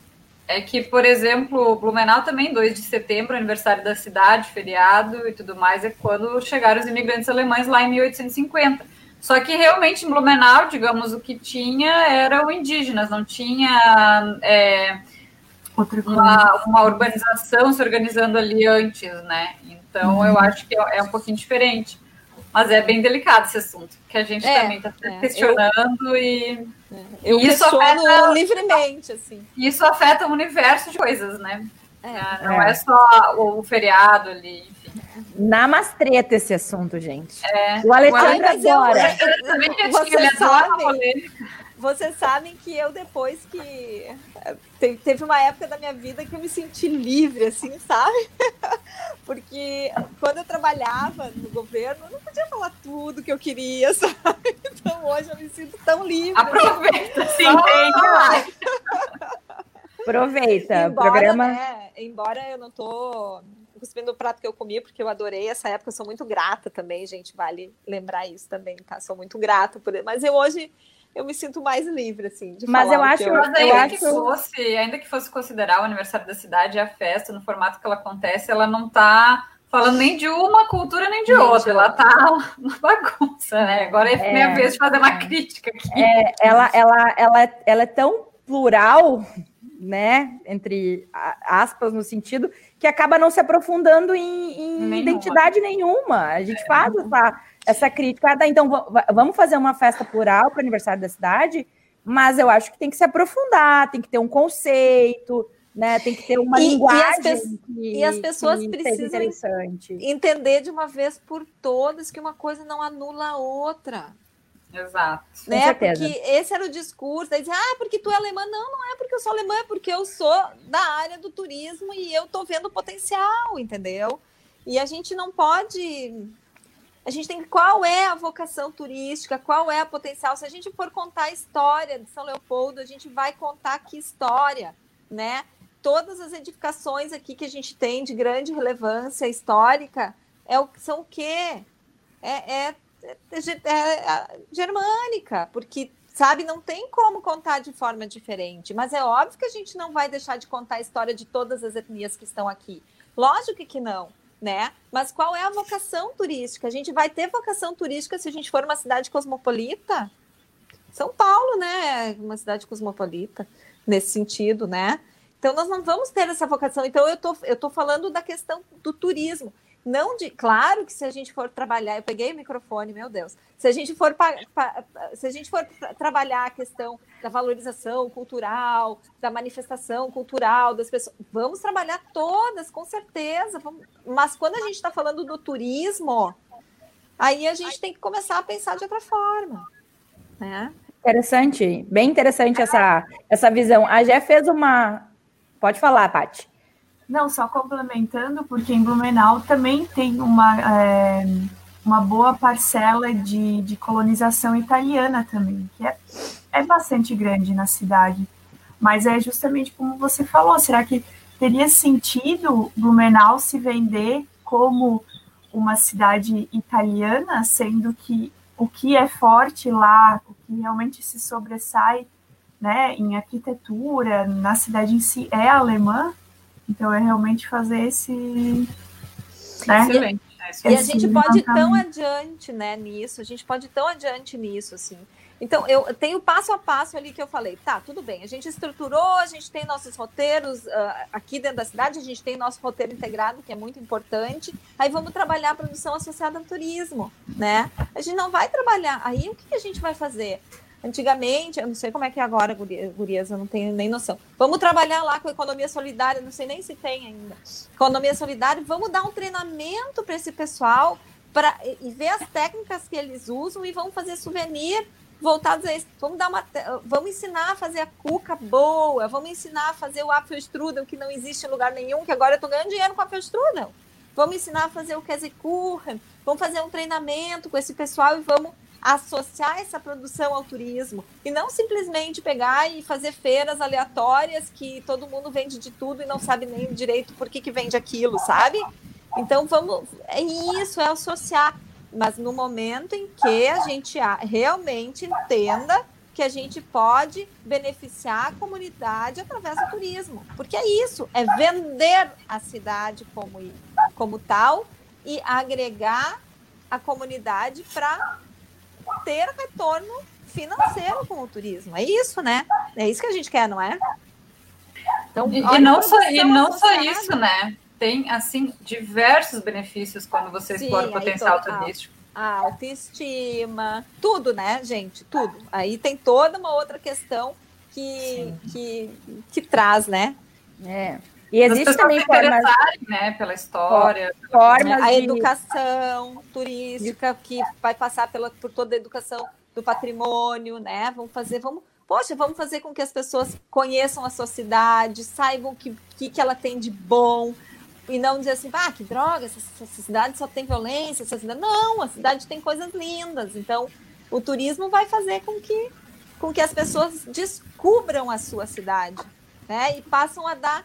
É que, por exemplo, Blumenau também, 2 de setembro, aniversário da cidade, feriado e tudo mais, é quando chegaram os imigrantes alemães lá em 1850. Só que realmente em Blumenau, digamos, o que tinha eram indígenas, não tinha é, uma, uma, urbanização se organizando ali antes, né? Então eu uhum. acho que é, é um pouquinho diferente. Mas é bem delicado esse assunto, que a gente é, também está é. questionando eu, e. É. Eu isso afeta livremente, assim. Isso afeta o universo de coisas, né? É. Ah, não é. só o, feriado ali, enfim. Namastreta esse assunto, gente. O Alexandre sabe, vocês sabem que eu, depois que. Teve uma época da minha vida que eu me senti livre, assim, sabe? Porque quando eu trabalhava no governo, eu não podia falar tudo que eu queria, sabe? Então hoje eu me sinto tão livre. Aproveita, sim, Aproveita, embora, programa. Né, embora eu não tô cuspindo o prato que eu comi, porque eu adorei essa época, eu sou muito grata também, gente, vale lembrar isso também, tá? Sou muito grata por Mas eu hoje eu me sinto mais livre, assim, de Mas eu acho, eu, eu ainda acho... que fosse, ainda que fosse considerar o aniversário da cidade a festa no formato que ela acontece, ela não está falando nem de uma cultura nem de nem outra, de ela está uma bagunça, né? Agora é, é minha vez de fazer uma é, crítica aqui. É, ela, ela, ela, é, ela é tão plural, né, entre aspas, no sentido que acaba não se aprofundando em, em nenhuma. identidade nenhuma. A gente é. faz essa essa crítica. Ah, então vamos fazer uma festa plural para o aniversário da cidade, mas eu acho que tem que se aprofundar, tem que ter um conceito, né? Tem que ter uma e, linguagem. E as, que, e as pessoas precisam entender de uma vez por todas que uma coisa não anula a outra. Exato. Né? Porque esse era o discurso, daí ah, porque tu é alemã. Não, não é porque eu sou alemã, é porque eu sou da área do turismo e eu tô vendo o potencial, entendeu? E a gente não pode a gente tem qual é a vocação turística, qual é a potencial. Se a gente for contar a história de São Leopoldo, a gente vai contar que história, né? Todas as edificações aqui que a gente tem de grande relevância histórica é o, são o quê? É, é germânica, porque sabe, não tem como contar de forma diferente, mas é óbvio que a gente não vai deixar de contar a história de todas as etnias que estão aqui. Lógico que não né? Mas qual é a vocação turística? A gente vai ter vocação turística se a gente for uma cidade cosmopolita? São Paulo, né? Uma cidade cosmopolita nesse sentido, né? Então nós não vamos ter essa vocação. Então eu tô, eu tô falando da questão do turismo. Não de, claro que se a gente for trabalhar, eu peguei o microfone, meu Deus. Se a gente for pa, pa, se a gente for trabalhar a questão da valorização cultural, da manifestação cultural das pessoas, vamos trabalhar todas, com certeza. Vamos, mas quando a gente está falando do turismo, aí a gente tem que começar a pensar de outra forma, né? Interessante, bem interessante essa, essa visão. A Jé fez uma. Pode falar, Paty. Não, só complementando, porque em Blumenau também tem uma, é, uma boa parcela de, de colonização italiana também, que é, é bastante grande na cidade. Mas é justamente como você falou, será que teria sentido Blumenau se vender como uma cidade italiana, sendo que o que é forte lá, o que realmente se sobressai né, em arquitetura, na cidade em si, é alemã? Então é realmente fazer esse. Né? Excelente. É, e a gente pode ir tão adiante, né, nisso, a gente pode ir tão adiante nisso, assim. Então, eu tenho passo a passo ali que eu falei, tá, tudo bem, a gente estruturou, a gente tem nossos roteiros uh, aqui dentro da cidade, a gente tem nosso roteiro integrado, que é muito importante, aí vamos trabalhar a produção associada ao turismo, né? A gente não vai trabalhar, aí o que a gente vai fazer? Antigamente, eu não sei como é que é agora, gurias, eu não tenho nem noção. Vamos trabalhar lá com economia solidária, não sei nem se tem ainda. Economia solidária, vamos dar um treinamento para esse pessoal para e ver as técnicas que eles usam e vamos fazer souvenir voltados a isso. Vamos dar uma, vamos ensinar a fazer a cuca boa, vamos ensinar a fazer o Apfelstrudel que não existe em lugar nenhum, que agora eu estou ganhando dinheiro com o Apfelstrudel. Vamos ensinar a fazer o Käsekuchen, vamos fazer um treinamento com esse pessoal e vamos associar essa produção ao turismo e não simplesmente pegar e fazer feiras aleatórias que todo mundo vende de tudo e não sabe nem direito por que, que vende aquilo, sabe? Então vamos, é isso, é associar. mas no momento em que a gente realmente entenda que a gente pode beneficiar a comunidade através do turismo. Porque é isso, é vender a cidade como, como tal e agregar a comunidade para ter retorno financeiro com o turismo. É isso, né? É isso que a gente quer, não é? Então, e, e não só, e não só isso, né? Tem, assim, diversos benefícios quando você explora o potencial turístico a autoestima, tudo, né, gente? Tudo. Aí tem toda uma outra questão que, que, que traz, né? É. E existe também formas né, pela história, formas a de... educação turística que vai passar pela, por toda a educação do patrimônio, né? Vamos fazer, vamos, poxa, vamos fazer com que as pessoas conheçam a sua cidade, saibam o que, que, que ela tem de bom, e não dizer assim, ah, que droga, essa, essa, cidade só tem violência, essa cidade. Não, a cidade tem coisas lindas. Então, o turismo vai fazer com que, com que as pessoas descubram a sua cidade, né? E passam a dar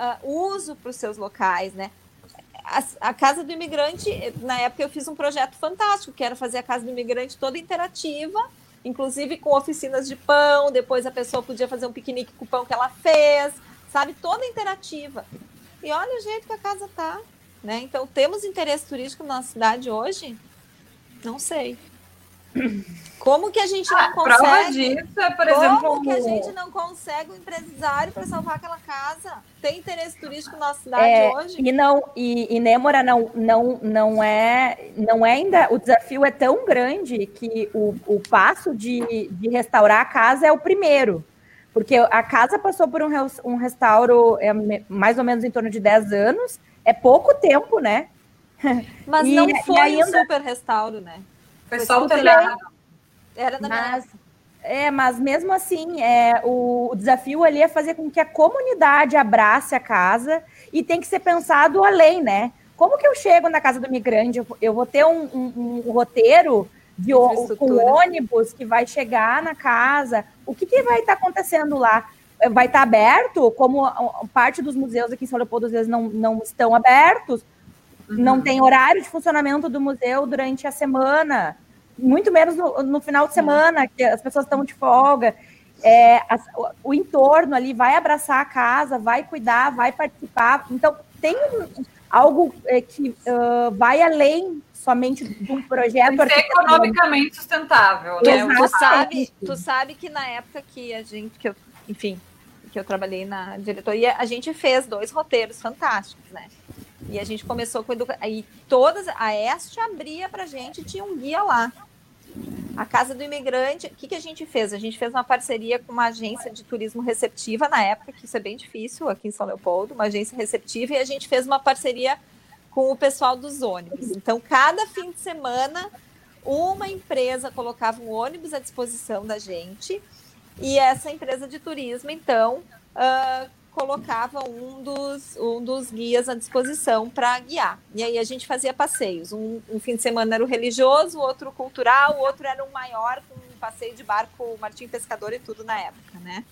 uh, uso para os seus locais, né? A, a, Casa do Imigrante, na época eu fiz um projeto fantástico, que era fazer a Casa do Imigrante toda interativa, inclusive com oficinas de pão, depois a pessoa podia fazer um piquenique com o pão que ela fez, sabe? Toda interativa. E olha o jeito que a casa tá, né? Então, temos interesse turístico na cidade hoje? Não sei. Como que a gente não consegue? Prova disso é, por como exemplo, como que a gente não consegue um empresário para salvar aquela casa? Tem interesse turístico na cidade é, hoje? E não, e, e Nêmora não, não, não é, não é ainda. O desafio é tão grande que o, o passo de, de restaurar a casa é o primeiro. Porque a casa passou por um, um restauro é, mais ou menos em torno de 10 anos. É pouco tempo, né? Mas e, não foi ainda... um super restauro, né? Foi, foi só o telhado. Era na mas, É, mas mesmo assim, é, o, o, desafio ali é fazer com que a comunidade abrace a casa e tem que ser pensado além, né? Como que eu chego na casa do migrante? Eu, eu vou ter um, um, um roteiro de com ônibus que vai chegar na casa. O que, que vai estar tá acontecendo lá? Vai estar tá aberto? Como parte dos museus aqui em São Leopoldo às vezes não, não estão abertos, uhum. não tem horário de funcionamento do museu durante a semana, muito menos no, no final de semana, que as pessoas estão de folga. É, as, o, o entorno ali vai abraçar a casa, vai cuidar, vai participar. Então, tem algo é, que uh, vai além somente de um projeto. Tem ser economicamente sustentável, né? Tu sabe, tu sabe que na época que a gente, que eu, enfim, que eu trabalhei na diretoria, a gente fez dois roteiros fantásticos, né? E a gente começou com educação. Aí todas, a Este abria pra gente, tinha um guia lá. A Casa do Imigrante, o que, que a gente fez? A gente fez uma parceria com uma agência de turismo receptiva na época, que isso é bem difícil aqui em São Leopoldo, uma agência receptiva, e a gente fez uma parceria com o pessoal dos ônibus. Então, cada fim de semana, uma empresa colocava um ônibus à disposição da gente, e essa empresa de turismo, então, uh, colocava um dos, um dos guias à disposição para guiar. E aí a gente fazia passeios. Um, um, fim de semana era o religioso, outro cultural, outro era um maior, com um passeio de barco, Martim Pescador e tudo na época, né?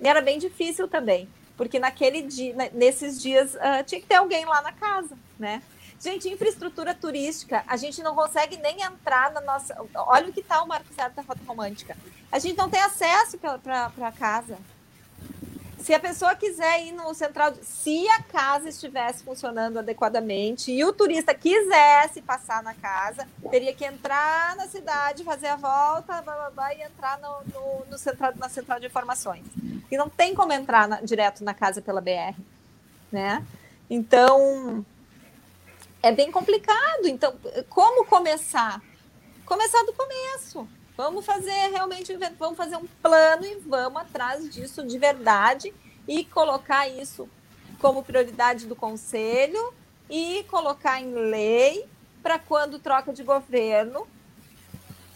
E era bem difícil também, porque naquele dia, nesses dias, uh, tinha que ter alguém lá na casa, né? Gente, infraestrutura turística, a gente não consegue nem entrar na nossa. Olha o que está o Marco Zero da Rota Romântica. A gente não tem acesso para casa. Se a pessoa quiser ir no central, se a casa estivesse funcionando adequadamente e o turista quisesse passar na casa, teria que entrar na cidade, fazer a volta, blá, blá, blá, e entrar no, no, no central, na central de informações. E não tem como entrar na, direto na casa pela BR, né? Então, é bem complicado. Então, como começar? Começar do começo. Vamos fazer realmente, vamos fazer um plano e vamos atrás disso de verdade e colocar isso como prioridade do conselho e colocar em lei para quando troca de governo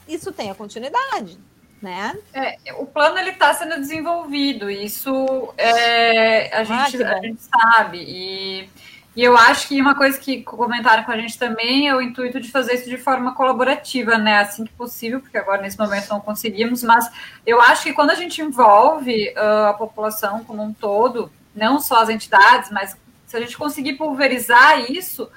isso tenha continuidade, né? É, o plano ele está sendo desenvolvido, isso é, a, ah, gente, a gente sabe e e eu acho que uma coisa que comentaram com a gente também é o intuito de fazer isso de forma colaborativa, né? Assim que possível, porque agora nesse momento não conseguimos, mas eu acho que quando a gente envolve uh, a população como um todo, não só as entidades, mas se a gente conseguir pulverizar isso,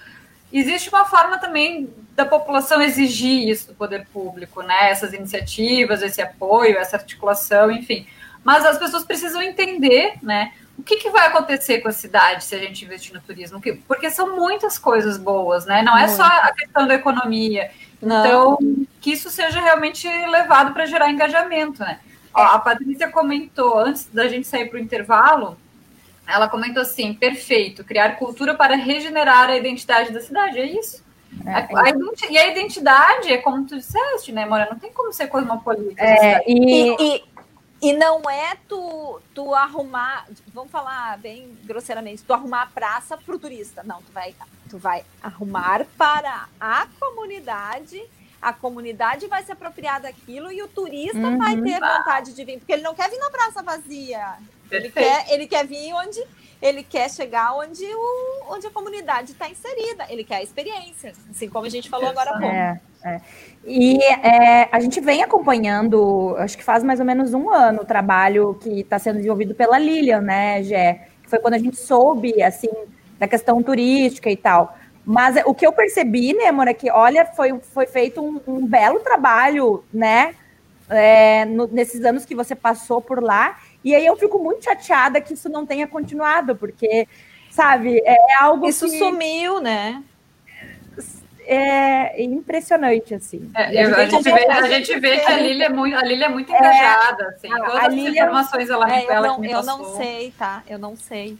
existe uma forma também da população exigir isso do poder público, né? Essas iniciativas, esse apoio, essa articulação, enfim. Mas as pessoas precisam entender, né? O que, que vai acontecer com a cidade se a gente investir no turismo? Porque são muitas coisas boas, né? Não é só a questão da economia. Não. Então, que isso seja realmente levado para gerar engajamento, né? Ó, a Patrícia comentou, antes da gente sair para o intervalo, ela comentou assim: perfeito, criar cultura para regenerar a identidade da cidade. É isso. É, a, a e a identidade é como tu disseste, né, Mora? Não tem como ser cosmopolita. É, e, e, e, não é tu, tu arrumar, vamos falar bem grosseiramente, tu arrumar a praça para o turista. Não, tu vai, tu vai arrumar para a comunidade a comunidade vai se apropriar daquilo e o turista uhum. vai ter vontade de vir, porque ele não quer vir na praça vazia. Ele quer, ele quer vir onde ele quer chegar onde, o, onde a comunidade está inserida, ele quer a experiência, assim como a gente falou agora há pouco. É, é. E é, a gente vem acompanhando, acho que faz mais ou menos um ano, o trabalho que está sendo desenvolvido pela Lilian, né, Gé? Que foi quando a gente soube, assim, da questão turística e tal. Mas o que eu percebi, né, Amor, é que, olha, foi, foi feito um, um belo trabalho, né, é, no, nesses anos que você passou por lá, e aí eu fico muito chateada que isso não tenha continuado, porque, sabe, é, algo Isso que... sumiu, né? É impressionante, assim. É, a, gente, vê, a gente vê que a Lília é muito, a Lília é muito é, engajada, assim. Todas a as Lília, informações ela, é, ela não, Eu não sei, tá? Eu não sei.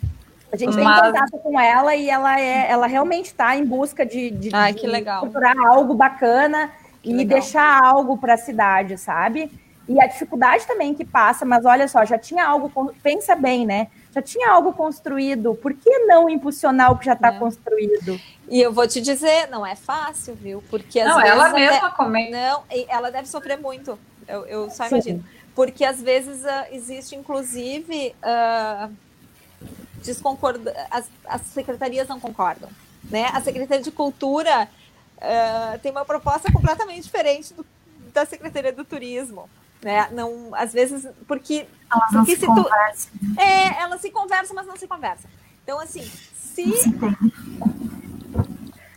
A gente tem contato com ela e ela é, ela realmente está em busca de, de, Ai, de procurar algo bacana que e legal. deixar algo para a cidade, sabe? E a dificuldade também que passa, mas olha só, já tinha algo, pensa bem, né? Já tinha algo construído, por que não impulsionar o que já está é. construído? E eu vou te dizer, não é fácil, viu? Porque às não, ela mesma comenta. Não, ela deve sofrer muito. Eu, eu só Sim. imagino. Porque às vezes uh, existe, inclusive, uh, desconcorda... as, as secretarias não concordam. Né? A Secretaria de Cultura uh, tem uma proposta completamente diferente do, da Secretaria do Turismo né? Não, às vezes, porque. Elas porque se, se tu, É, elas se conversam, mas não se conversam. Então, assim, se.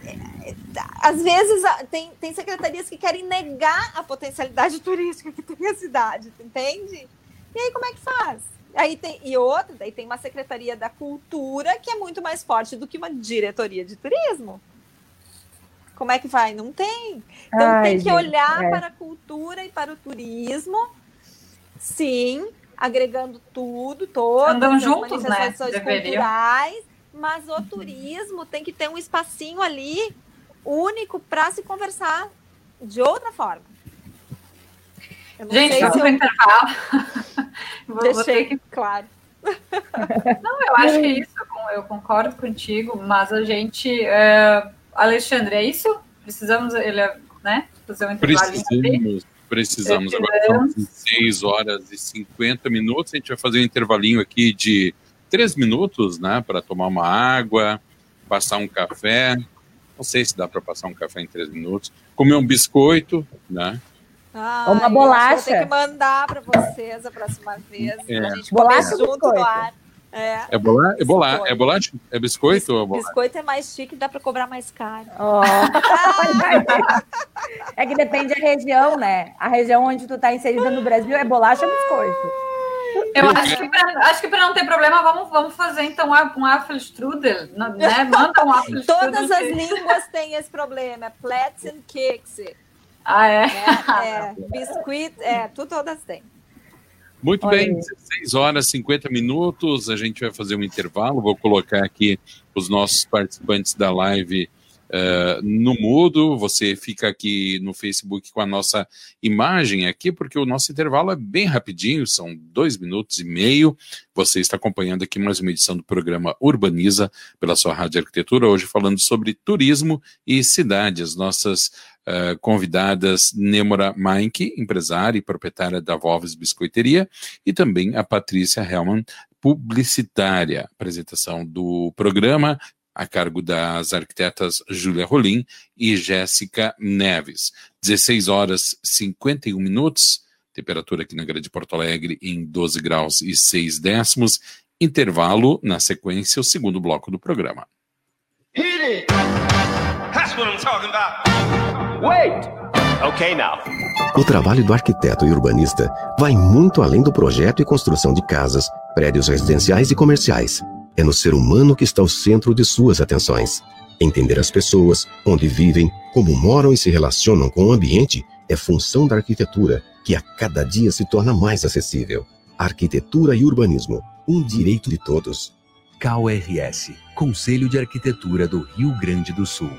É, às vezes tem, tem secretarias que querem negar a potencialidade turística que tem a cidade, entende? E aí como é que faz? Aí tem, e outra, daí tem uma secretaria da cultura que é muito mais forte do que uma diretoria de turismo. Como é que vai? Não tem. Então Ai, tem que gente, olhar é. para a cultura e para o turismo, sim, agregando tudo, todas Andam as juntos, manifestações né? culturais, mas o turismo tem que ter um espacinho ali único para se conversar de outra forma. Gente, vamos eu... intervalo. vou, Deixei vou que... claro. Não, eu acho que é isso, eu concordo contigo, mas a gente. É Alexandre, é isso? Precisamos ele, né, fazer um intervalo. Precisamos, precisamos. Agora são 6 horas e 50 minutos. A gente vai fazer um intervalinho aqui de 3 minutos, né, para tomar uma água, passar um café. Não sei se dá para passar um café em 3 minutos. Comer um biscoito, né? Ah, uma bolacha. Vou ter que mandar para vocês a próxima vez. É. A gente bolacha junto no ar. É, é, bola, é, bola, é bolacha? É biscoito? Bis, ou é biscoito é mais chique, dá para cobrar mais caro. Oh. é que depende da região, né? A região onde tu tá inserida no Brasil é bolacha ou biscoito. Eu acho que, para não ter problema, vamos, vamos fazer então um Apfelstrudel, né? Manda um Apfelstrudel. Todas as línguas têm esse problema, Plätzchen, Kekse. Ah, é? É, é biscuit, é, tudo todas têm. Muito Olha bem, 16 horas e 50 minutos. A gente vai fazer um intervalo. Vou colocar aqui os nossos participantes da live uh, no mudo. Você fica aqui no Facebook com a nossa imagem aqui, porque o nosso intervalo é bem rapidinho, são dois minutos e meio. Você está acompanhando aqui mais uma edição do programa Urbaniza pela sua Rádio Arquitetura, hoje falando sobre turismo e cidade. As nossas uh, convidadas Nemora Meinke, empresária e proprietária da Volves Biscoiteria, e também a Patrícia Hellman, publicitária. Apresentação do programa a cargo das arquitetas Júlia Rolim e Jéssica Neves. 16 horas 51 minutos, temperatura aqui na Grande Porto Alegre em 12 graus e 6 décimos. Intervalo, na sequência, o segundo bloco do programa. Hit it! Wait! Okay now. O trabalho do arquiteto e urbanista vai muito além do projeto e construção de casas, prédios residenciais e comerciais. É no ser humano que está o centro de suas atenções. Entender as pessoas, onde vivem, como moram e se relacionam com o ambiente é função da arquitetura, que a cada dia se torna mais acessível. Arquitetura e urbanismo, um direito de todos. KRS, Conselho de Arquitetura do Rio Grande do Sul.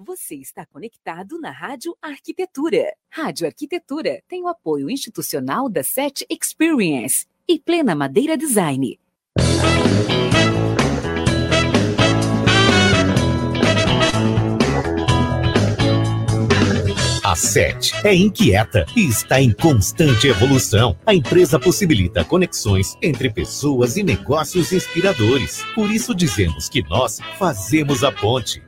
Você está conectado na Rádio Arquitetura. Rádio Arquitetura tem o apoio institucional da SET Experience e Plena Madeira Design. A SET é inquieta e está em constante evolução. A empresa possibilita conexões entre pessoas e negócios inspiradores. Por isso dizemos que nós fazemos a ponte.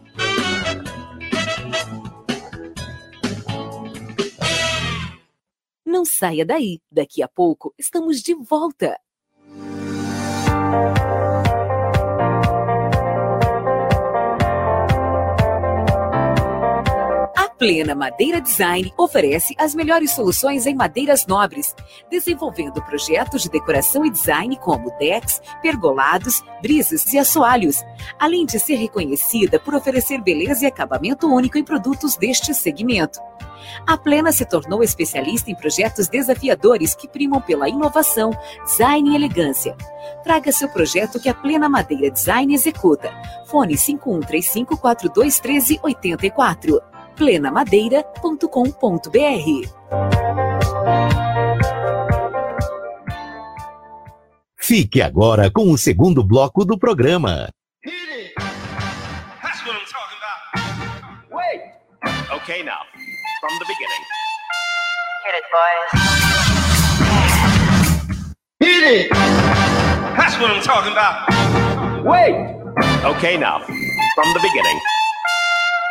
Não saia daí, daqui a pouco estamos de volta. A Plena Madeira Design oferece as melhores soluções em madeiras nobres, desenvolvendo projetos de decoração e design como decks, pergolados, brisas e assoalhos, além de ser reconhecida por oferecer beleza e acabamento único em produtos deste segmento. A Plena se tornou especialista em projetos desafiadores que primam pela inovação, design e elegância. Traga seu projeto que a Plena Madeira Design executa. Fone 5135421384. plenamadeira.com.br Fique agora com o segundo bloco do programa. Wait! Okay now. From the beginning. Hit it, boys. Hit it! That's what I'm talking about. Wait! Okay now. From the beginning.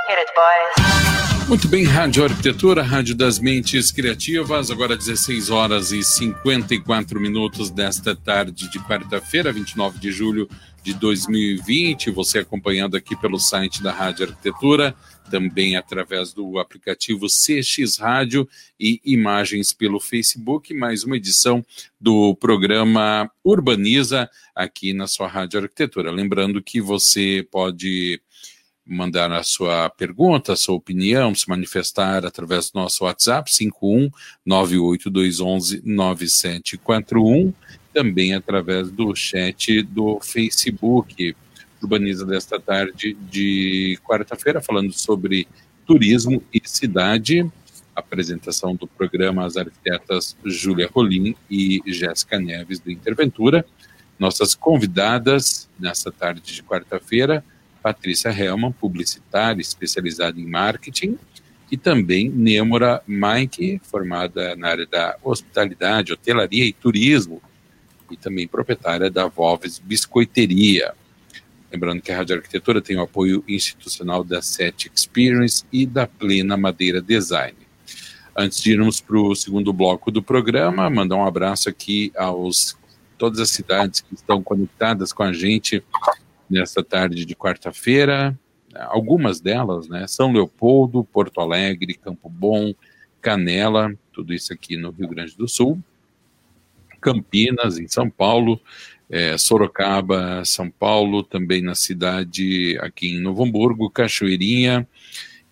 Hit it, boys. Muito bem, Rádio Arquitetura, Rádio das Mentes Criativas, agora 16 horas e 54 minutos desta tarde de quarta-feira, 29 de julho de 2020. Você acompanhando aqui pelo site da Rádio Arquitetura, também através do aplicativo CX Rádio e imagens pelo Facebook. Mais uma edição do programa Urbaniza aqui na sua Rádio Arquitetura. Lembrando que você pode mandar a sua pergunta, a sua opinião, se manifestar através do nosso WhatsApp, 51 98211 9741, também através do chat do Facebook. Urbaniza desta tarde de quarta-feira, falando sobre turismo e cidade. Apresentação do programa As Arquitetas Júlia Rolim e Jéssica Neves do Interventura. Nossas convidadas nesta tarde de quarta-feira, Patrícia Helman, publicitária especializada em marketing, e também Nêmora Mike, formada na área da hospitalidade, hotelaria e turismo, e também proprietária da Volves Biscoiteria. Lembrando que a Rádio Arquitetura tem o apoio institucional da SET Experience e da Plena Madeira Design. Antes de irmos para o segundo bloco do programa, mandar um abraço aqui aos todas as cidades que estão conectadas com a gente nesta tarde de quarta-feira. Algumas delas, né? São Leopoldo, Porto Alegre, Campo Bom, Canela, tudo isso aqui no Rio Grande do Sul. Campinas, em São Paulo, é, Sorocaba, São Paulo, também na cidade aqui em Novo Hamburgo, Cachoeirinha,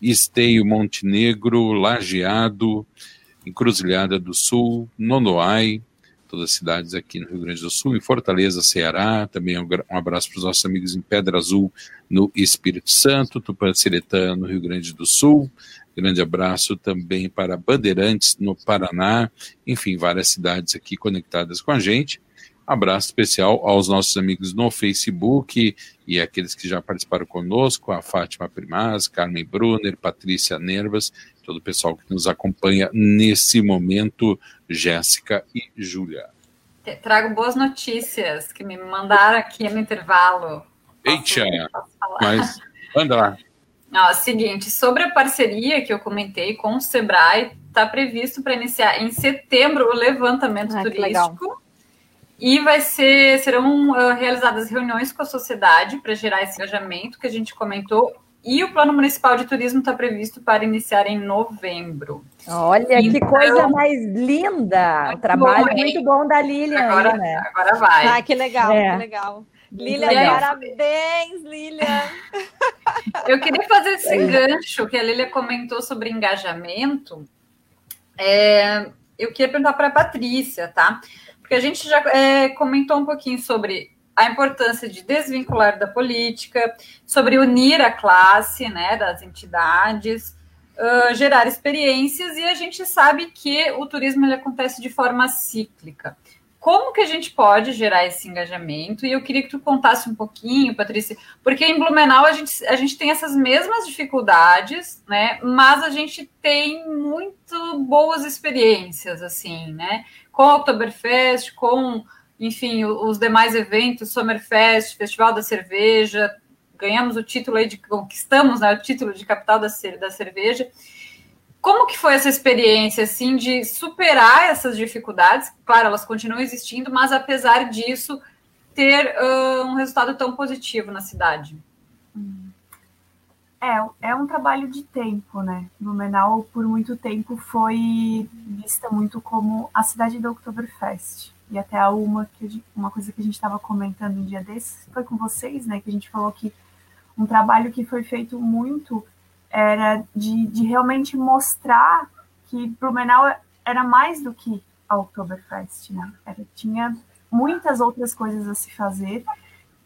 Esteio, Montenegro, Lajeado, Encruzilhada do Sul, Nonoai, todas as cidades aqui no Rio Grande do Sul, em Fortaleza, Ceará, também um abraço para os nossos amigos em Pedra Azul, no Espírito Santo, Tupanciretã, no Rio Grande do Sul, grande abraço também para Bandeirantes, no Paraná, enfim, várias cidades aqui conectadas com a gente, Abraço especial aos nossos amigos no Facebook e aqueles que já participaram conosco, a Fátima Primaz, Carmen Brunner, Patrícia Nervas, todo o pessoal que nos acompanha nesse momento, Jéssica e Júlia. Trago boas notícias que me mandaram aqui no intervalo. Eita, mas anda lá. Ó, seguinte, sobre a parceria que eu comentei com o Sebrae, está previsto para iniciar em setembro o levantamento ah, turístico. E vai ser, serão uh, realizadas reuniões com a sociedade para gerar esse engajamento que a gente comentou. E o Plano Municipal de Turismo está previsto para iniciar em novembro. Olha então, que coisa mais linda! O trabalho bom, muito bom da Lilian. Agora, aí, né? agora vai. Ah, que legal, é. que legal. Lilian, parabéns, Lilian. Eu queria fazer esse gancho que a Lilian comentou sobre engajamento. É, eu queria perguntar para a Patrícia, tá? Porque a gente já é, comentou um pouquinho sobre a importância de desvincular da política, sobre unir a classe, né, das entidades, uh, gerar experiências, e a gente sabe que o turismo ele acontece de forma cíclica como que a gente pode gerar esse engajamento? E eu queria que tu contasse um pouquinho, Patrícia, porque em Blumenau a gente, a gente tem essas mesmas dificuldades, né? Mas a gente tem muito boas experiências, assim, né? Com o Oktoberfest, com, enfim, os demais eventos, Summerfest, Festival da Cerveja, ganhamos o título aí de conquistamos, né? O título de capital da, da cerveja. Como que foi essa experiência, assim, de superar essas dificuldades? Claro, elas continuam existindo, mas apesar disso, ter uh, um resultado tão positivo na cidade? É, é um trabalho de tempo, né? Blumenau, por muito tempo, foi vista muito como a cidade do Oktoberfest. E até uma, que uma coisa que a gente estava comentando um dia desses, foi com vocês, né? Que a gente falou que um trabalho que foi feito muito era de, de realmente mostrar que Blumenau era mais do que a Oktoberfest, né? Era, tinha muitas outras coisas a se fazer,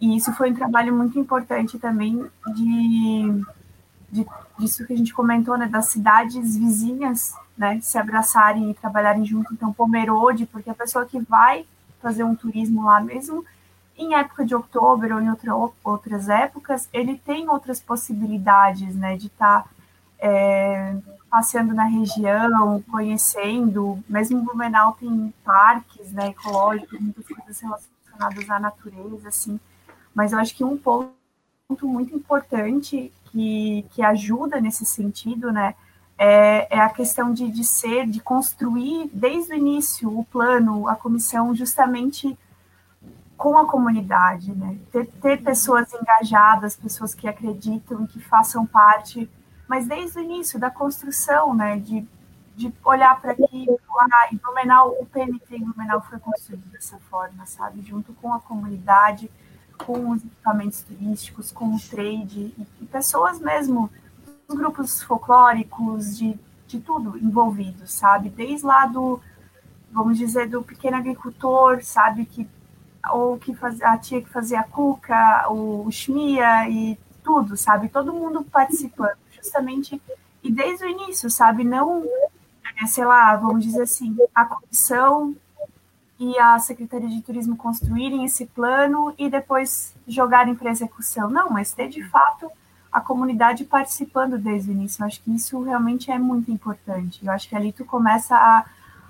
e isso foi um trabalho muito importante também de, de disso que a gente comentou, né, das cidades vizinhas, né, se abraçarem e trabalharem junto. Então, Pomerode, porque a pessoa que vai fazer um turismo lá mesmo, em época de outubro ou em outra, outras épocas, ele tem outras possibilidades, né, de estar tá, é, passeando na região, conhecendo, mesmo Blumenau tem parques, né, ecológicos, muitas coisas relacionadas à natureza, assim, mas eu acho que um ponto muito importante que, que ajuda nesse sentido, né, é, é a questão de, de ser, de construir desde o início o plano, a comissão, justamente com a comunidade, né? Ter, ter, pessoas engajadas, pessoas que acreditam, que façam parte, mas desde o início da construção, né? De, de olhar para aqui, lá, em Blumenau, o PNT em Blumenau foi construído dessa forma, sabe? Junto com a comunidade, com os equipamentos turísticos, com o trade, e, e pessoas mesmo, os grupos folclóricos, de, de tudo envolvido, sabe? Desde lá do, vamos dizer, do pequeno agricultor, sabe? Que ou que faz, a tia que fazia a cuca, o, Shmia e tudo, sabe? Todo mundo participando, justamente, e desde o início, sabe? Não, é, sei lá, vamos dizer assim, a comissão e a Secretaria de Turismo construírem esse plano e depois jogarem para execução. Não, mas ter de fato a comunidade participando desde o início. Eu acho que isso realmente é muito importante. Eu acho que ali tu começa a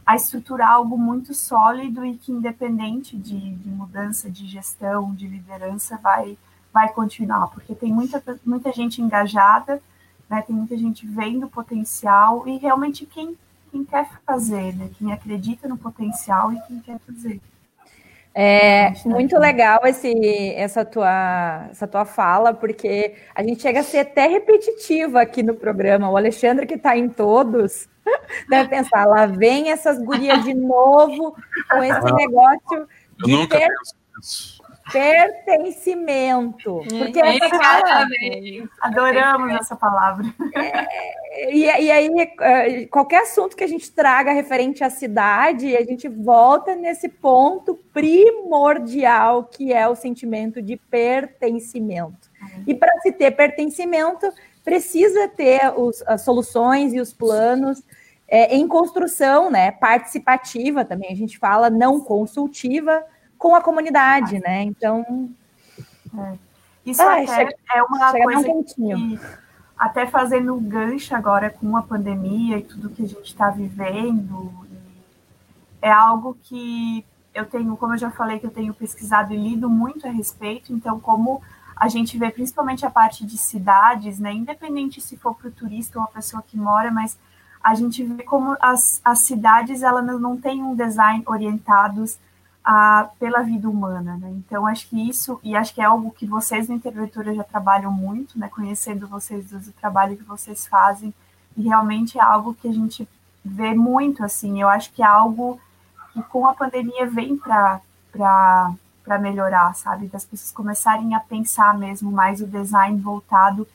a estruturar algo muito sólido e que, independente de, de, mudança de gestão, de liderança, vai, vai continuar, porque tem muita, muita gente engajada, né, tem muita gente vendo potencial e realmente quem, quem quer fazer, né, quem acredita no potencial e quem quer fazer. É muito legal esse, essa, tua, essa tua fala, porque a gente chega a ser até repetitiva aqui no programa. O Alexandre, que está em todos, deve pensar: lá vem essas gurias de novo com esse negócio de per... pertencimento. Porque essa palavra, adoramos essa palavra. É, e, e aí, é, qualquer assunto que a gente traga referente à cidade, a gente volta nesse ponto primordial que é o sentimento de pertencimento. E para se ter pertencimento, precisa ter os, as soluções e os planos é, em construção, né? Participativa também, a gente fala não consultiva, com a comunidade, né? Então. É. Isso ah, até chega, é uma coisa que, até fazendo um gancho agora com a pandemia e tudo que a gente está vivendo, é algo que eu tenho, como eu já falei, que eu tenho pesquisado e lido muito a respeito, então como a gente vê principalmente a parte de cidades, né, independente se for para o turista ou a pessoa que mora, mas a gente vê como as, as cidades ela não, não têm um design orientados a, pela vida humana, né? Então acho que isso e acho que é algo que vocês na interventora já trabalham muito, né? Conhecendo vocês do trabalho que vocês fazem e realmente é algo que a gente vê muito assim. Eu acho que é algo que com a pandemia vem para para melhorar, sabe? Das pessoas começarem a pensar mesmo mais o design voltado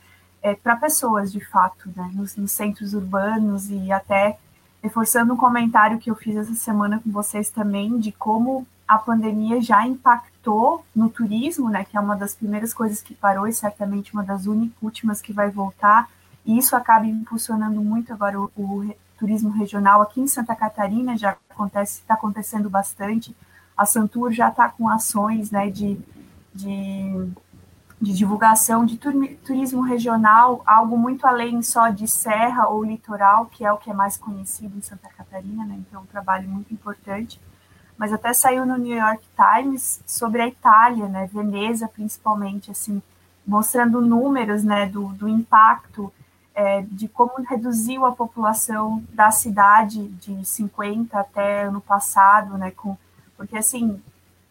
é, para pessoas, de fato, né? Nos, nos centros urbanos e até reforçando um comentário que eu fiz essa semana com vocês também de como a pandemia já impactou no turismo, né, que é uma das primeiras coisas que parou e certamente uma das últimas que vai voltar, e isso acaba impulsionando muito agora o, o turismo regional. Aqui em Santa Catarina, já acontece, está acontecendo bastante, a Santur já está com ações, né, de, de, de divulgação de turismo regional, algo muito além só de serra ou litoral, que é o que é mais conhecido em Santa Catarina, né, então é um trabalho muito importante, mas até saiu no New York Times sobre a Itália, né, Veneza principalmente, assim, mostrando números, né, do, do impacto é, de como reduziu a população da cidade de 50 até ano passado, né, com, porque assim,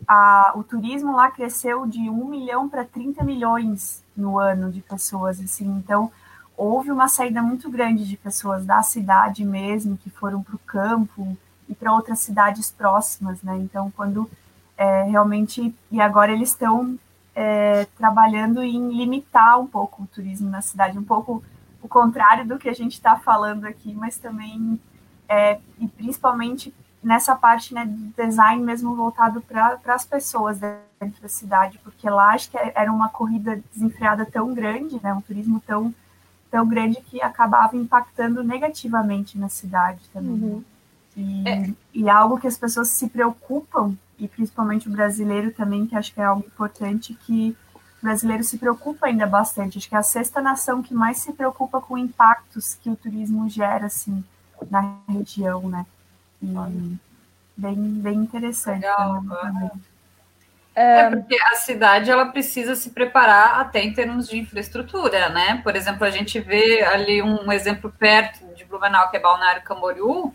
a, o turismo lá cresceu de 1 milhão para 30 milhões no ano de pessoas, assim, então houve uma saída muito grande de pessoas da cidade mesmo, que foram para o campo, e para outras cidades próximas, né? Então, quando é, realmente e agora eles estão é, trabalhando em limitar um pouco o turismo na cidade, um pouco o contrário do que a gente está falando aqui, mas também é, e principalmente nessa parte né, de design mesmo voltado para as pessoas dentro da cidade, porque lá acho que era uma corrida desenfreada tão grande, né, um turismo tão tão grande que acabava impactando negativamente na cidade também. Uhum. E, é. e algo que as pessoas se preocupam, e principalmente o brasileiro também, que acho que é algo importante, que o brasileiro se preocupa ainda bastante. Acho que é a sexta nação que mais se preocupa com impactos que o turismo gera, assim, na região, né? E bem, bem interessante. Legal. Né, é porque a cidade ela precisa se preparar até em termos de infraestrutura, né? Por exemplo, a gente vê ali um exemplo perto de Blumenau, que é Balneário Camboriú,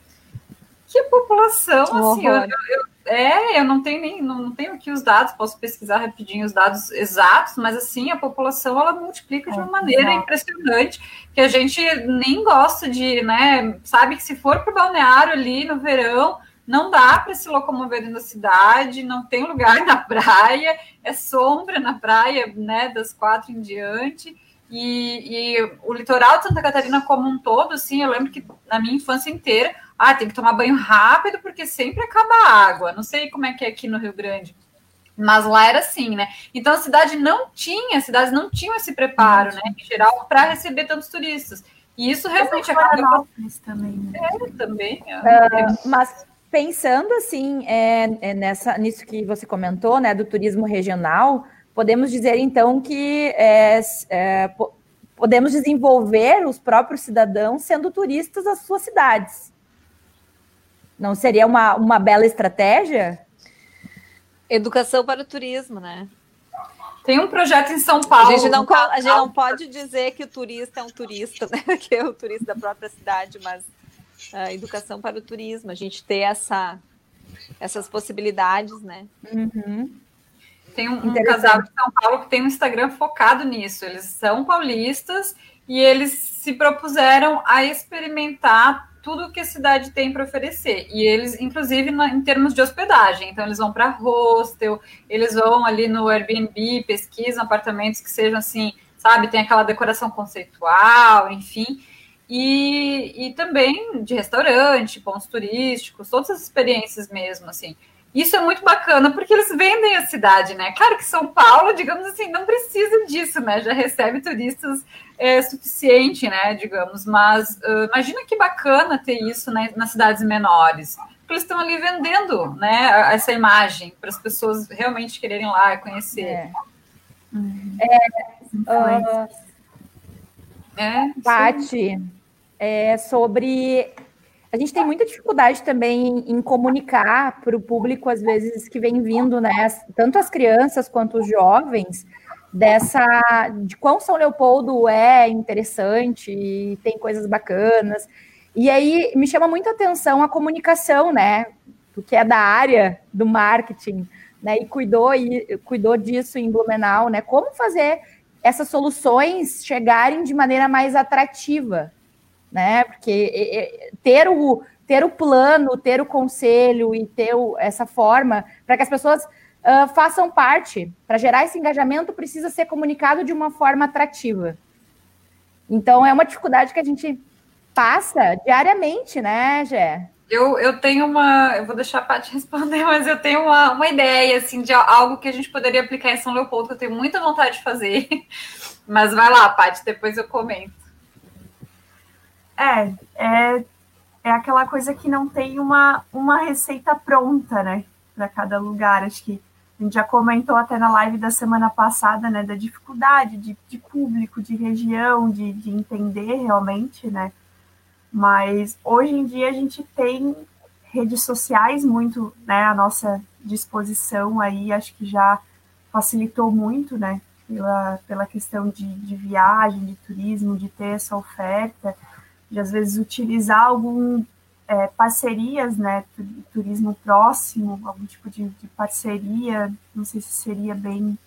que população, assim, eu, eu, é, eu não tenho nem, não, tenho aqui os dados, posso pesquisar rapidinho os dados exatos, mas assim, a população ela multiplica de uma é, maneira impressionante, que a gente nem gosta de, né, sabe que se for para o balneário ali no verão, não dá para se locomover dentro da cidade, não tem lugar na praia, é sombra na praia, né, das quatro em diante, e, e, o litoral de Santa Catarina como um todo, assim, eu lembro que na minha infância inteira, ah, tem que tomar banho rápido porque sempre acaba a água. Não sei como é que é aqui no Rio Grande, mas lá era assim, né? Então a cidade não tinha, as cidades não tinham esse preparo, né, em geral, para receber tantos turistas. E isso realmente acaba. também. Né? É, também. Uh, mas pensando assim, é, é nessa, nisso que você comentou, né, do turismo regional Podemos dizer, então, que é, é, podemos desenvolver os próprios cidadãos sendo turistas das suas cidades. Não seria uma, uma bela estratégia? Educação para o turismo, né? Tem um projeto em São Paulo. A gente não, a gente não pode dizer que o turista é um turista, né? que é o turista da própria cidade, mas a educação para o turismo, a gente ter essa, essas possibilidades, né? Uhum. Tem um, um casal de São Paulo que tem um Instagram focado nisso. Eles são paulistas e eles se propuseram a experimentar tudo que a cidade tem para oferecer. E eles, inclusive, em termos de hospedagem. Então, eles vão para hostel, eles vão ali no Airbnb, pesquisam apartamentos que sejam assim, sabe, tem aquela decoração conceitual, enfim. E, e também de restaurante, pontos turísticos, todas as experiências mesmo, assim. Isso é muito bacana, porque eles vendem a cidade, né? Claro que São Paulo, digamos assim, não precisa disso, né? Já recebe turistas é, suficiente, né? Digamos, mas uh, imagina que bacana ter isso né, nas cidades menores. porque eles estão ali vendendo, né, essa imagem para as pessoas realmente quererem lá conhecer. É. É, uh, é Paty, é, sobre. A gente tem muita dificuldade também em, comunicar para o público, às vezes, que vem vindo, né? Tanto as crianças quanto os jovens, dessa de quão São Leopoldo é interessante e tem coisas bacanas. E aí me chama muito atenção a comunicação, né? Que é da área do marketing, né? E cuidou e cuidou disso em Blumenau, né? Como fazer essas soluções chegarem de maneira mais atrativa, né? Porque ter o ter o plano, ter o conselho e ter o, essa forma para que as pessoas uh, façam parte, para gerar esse engajamento, precisa ser comunicado de uma forma atrativa. Então é uma dificuldade que a gente passa diariamente, né, Gé? Eu, eu tenho uma. Eu vou deixar a Paty responder, mas eu tenho uma, uma ideia assim, de algo que a gente poderia aplicar em São Leopoldo, que eu tenho muita vontade de fazer. Mas vai lá, Paty, depois eu comento. É, é, é aquela coisa que não tem uma, uma receita pronta, né? Para cada lugar. Acho que a gente já comentou até na live da semana passada, né? Da dificuldade de, de público, de região, de, de entender realmente, né? Mas hoje em dia a gente tem redes sociais muito né, à nossa disposição aí, acho que já facilitou muito, né? Pela, pela questão de, de viagem, de turismo, de ter essa oferta, de às vezes utilizar algum é, parcerias, né? Turismo próximo, algum tipo de, de parceria, não sei se seria bem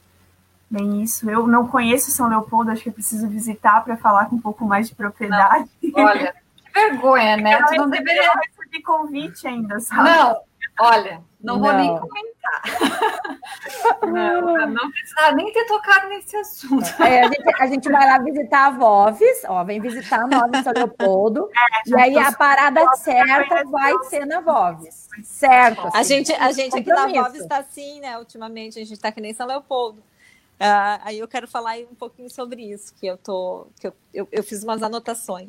bem isso. Eu não conheço São Leopoldo, acho que eu preciso visitar para falar com um pouco mais de propriedade. Não, olha, vergonha, né? Eu não deveria receber convite ainda, sabe? Não, olha, não, não. vou nem comentar. não, precisava nem ter tocado nesse assunto. É, a, gente, a, gente, vai lá visitar a Voves, ó, vem visitar a Nova São Leopoldo, é, e aí a parada certa vai ser na Voves. Certo. Assim. A gente, a gente aqui na Voves está assim, né? Ultimamente, a gente está que nem São Leopoldo. Uh, aí eu quero falar um pouquinho sobre isso, que eu tô. que eu, eu, eu fiz umas anotações.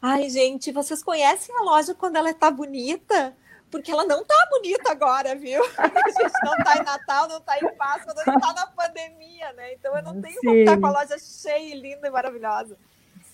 Ai, gente, vocês conhecem a loja quando ela está bonita? Porque ela não está bonita agora, viu? A gente não está em Natal, não está em Páscoa, não está na pandemia, né? Então eu não tenho Sim. como estar com a loja cheia, linda e maravilhosa.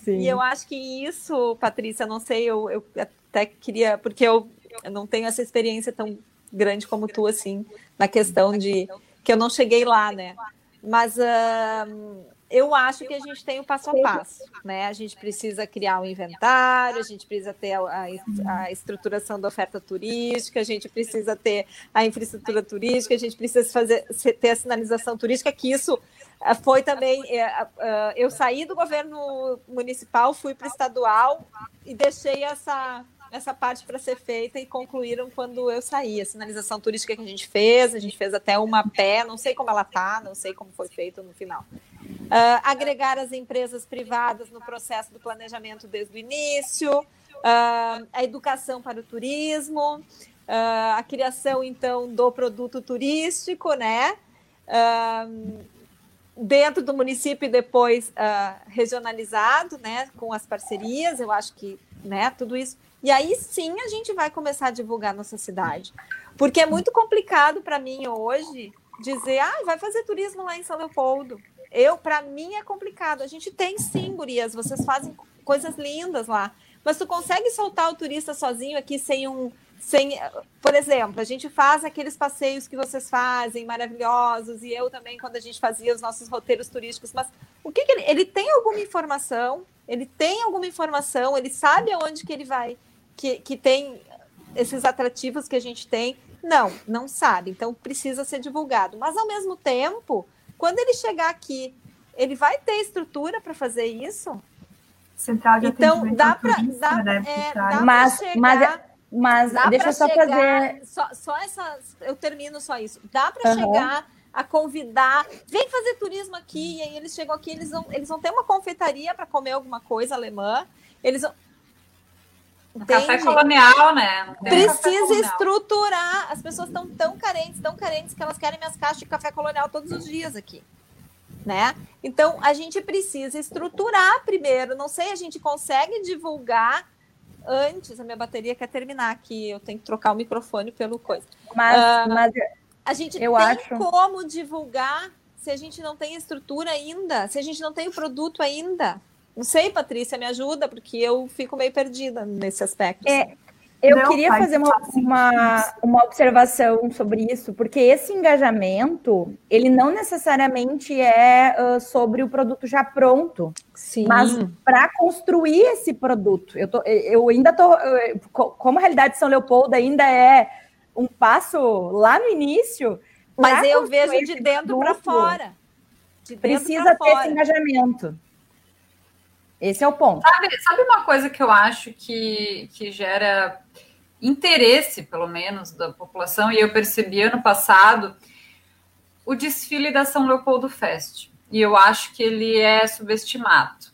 Sim. E eu acho que isso, Patrícia, não sei, eu, eu até queria, porque eu, eu não tenho essa experiência tão grande como tu, assim, na questão de que eu não cheguei lá, né? Mas uh, eu acho que a gente tem o passo a passo, né? A gente precisa criar um inventário, a gente precisa ter a, a, estruturação da oferta turística, a gente precisa ter a infraestrutura turística, a gente precisa fazer ter a sinalização turística, que isso eh, foi também. Eh, eu saí do governo municipal, fui para o estadual e deixei essa essa parte para ser feita e concluíram quando eu saí. A sinalização turística que a gente fez, a gente fez até uma pé, não sei como ela tá, não sei como foi feito no final. Uh, agregar as empresas privadas no processo do planejamento desde o início, uh, a educação para o turismo, uh, a criação, então, do produto turístico, né? dentro do município e depois regionalizado, né? Com as parcerias, eu acho que, né? Tudo isso. E aí sim a gente vai começar a divulgar nossa cidade. Porque é muito complicado para mim hoje dizer, ah, vai fazer turismo lá em São Leopoldo. Eu, para mim, é complicado. A gente tem sim, gurias, vocês fazem coisas lindas lá. Mas tu consegue soltar o turista sozinho aqui sem um. Sem, por exemplo, a gente faz aqueles passeios que vocês fazem, maravilhosos, e eu também, quando a gente fazia os nossos roteiros turísticos, mas o que, que ele, ele tem alguma informação? Ele tem alguma informação, ele sabe aonde que ele vai, que, que tem esses atrativos que a gente tem. Não, não sabe. Então precisa ser divulgado. Mas ao mesmo tempo, quando ele chegar aqui, ele vai ter estrutura para fazer isso? Central de então dá para dá, né, é, dá mas, chegar, mas, mas dá deixa eu só chegar, fazer só, só essa eu termino só isso. Dá para uhum. chegar a convidar, vem fazer turismo aqui, e aí eles chegam aqui, eles vão, eles vão ter uma confeitaria para comer alguma coisa alemã, eles vão, Café colonial, né? Precisa estruturar. As pessoas estão tão carentes, tão carentes, que elas querem minhas caixas de café colonial todos os dias aqui. Né? Então, a gente precisa estruturar primeiro. Não sei, a gente consegue divulgar antes, a minha bateria quer terminar aqui, eu tenho que trocar o microfone pelo coisa. Mas, uh, mas a gente eu tem acho... como divulgar se a gente não tem estrutura ainda, se a gente não tem o produto ainda. Não sei, Patrícia, me ajuda, porque eu fico meio perdida nesse aspecto. É, eu não, queria fazer uma, uma, uma, observação sobre isso, porque esse engajamento, ele não necessariamente é uh, sobre o produto já pronto, Sim. mas para construir esse produto. Eu, tô, eu ainda estou, como a realidade de São Leopoldo ainda é um passo lá no início, mas eu vejo de dentro para fora. De precisa ter fora. esse engajamento. Esse é o ponto. Sabe, sabe uma coisa que eu acho que, que gera interesse, pelo menos, da população, e eu percebi ano passado o desfile da São Leopoldo Fest. E eu acho que ele é subestimado.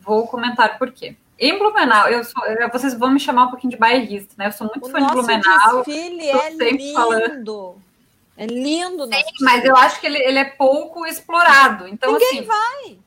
Vou comentar por quê. Em Blumenau, eu sou, vocês vão me chamar um pouquinho de bairrista, né? Eu sou muito o fã de Blumenau. O desfile é lindo. Falando. É lindo, Sim, mas eu acho que ele, ele é pouco explorado. Então, Ninguém assim, vai.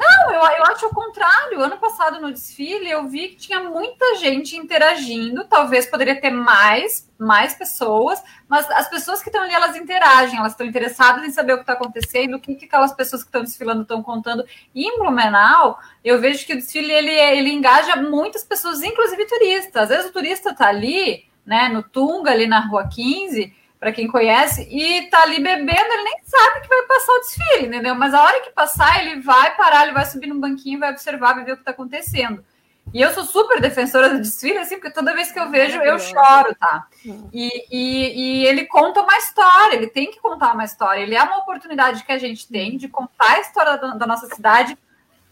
Não, eu, eu acho o contrário. Ano passado no desfile eu vi que tinha muita gente interagindo. Talvez poderia ter mais, mais pessoas, mas as pessoas que estão ali elas interagem, elas estão interessadas em saber o que está acontecendo, o que, que aquelas pessoas que estão desfilando estão contando. E em Blumenau, eu vejo que o desfile ele, ele engaja muitas pessoas, inclusive turistas. Às vezes o turista está ali, né, no Tunga, ali na Rua 15 para quem conhece, e tá ali bebendo, ele nem sabe que vai passar o desfile, entendeu? Mas a hora que passar, ele vai parar, ele vai subir no banquinho, vai observar, vai ver o que está acontecendo. E eu sou super defensora do desfile, assim, porque toda vez que eu vejo, eu choro, tá? E, e, e, ele conta uma história, ele tem que contar uma história. Ele é uma oportunidade que a gente tem de contar a história da, da nossa cidade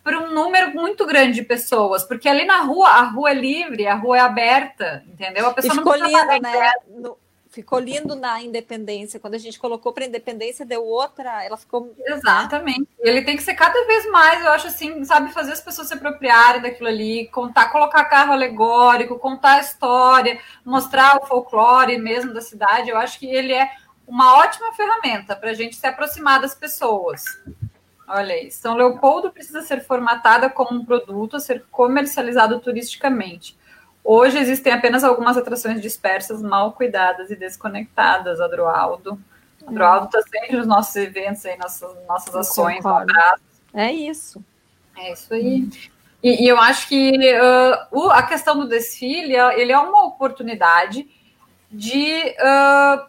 para um número muito grande de pessoas, porque ali na rua, a rua é livre, a rua é aberta, entendeu? A pessoa e ficou não lindo, né? No ficou lindo na independência. Quando a gente colocou para independência, deu outra, ela ficou. Exatamente. Ele tem que ser cada vez mais, eu acho assim, sabe, fazer as pessoas se apropriarem daquilo ali, contar, colocar carro alegórico, contar a história, mostrar o folclore mesmo da cidade. Eu acho que ele é uma ótima ferramenta para a gente se aproximar das pessoas. Olha aí, São Leopoldo precisa ser formatada como um produto a ser comercializado turisticamente. Hoje existem apenas algumas atrações dispersas, mal cuidadas e desconectadas, Adroaldo. Adroaldo está sempre nos nossos eventos aí, nossas, nossas ações. É isso. É isso aí. E, e eu acho que uh, a questão do desfile, ele é uma oportunidade de uh,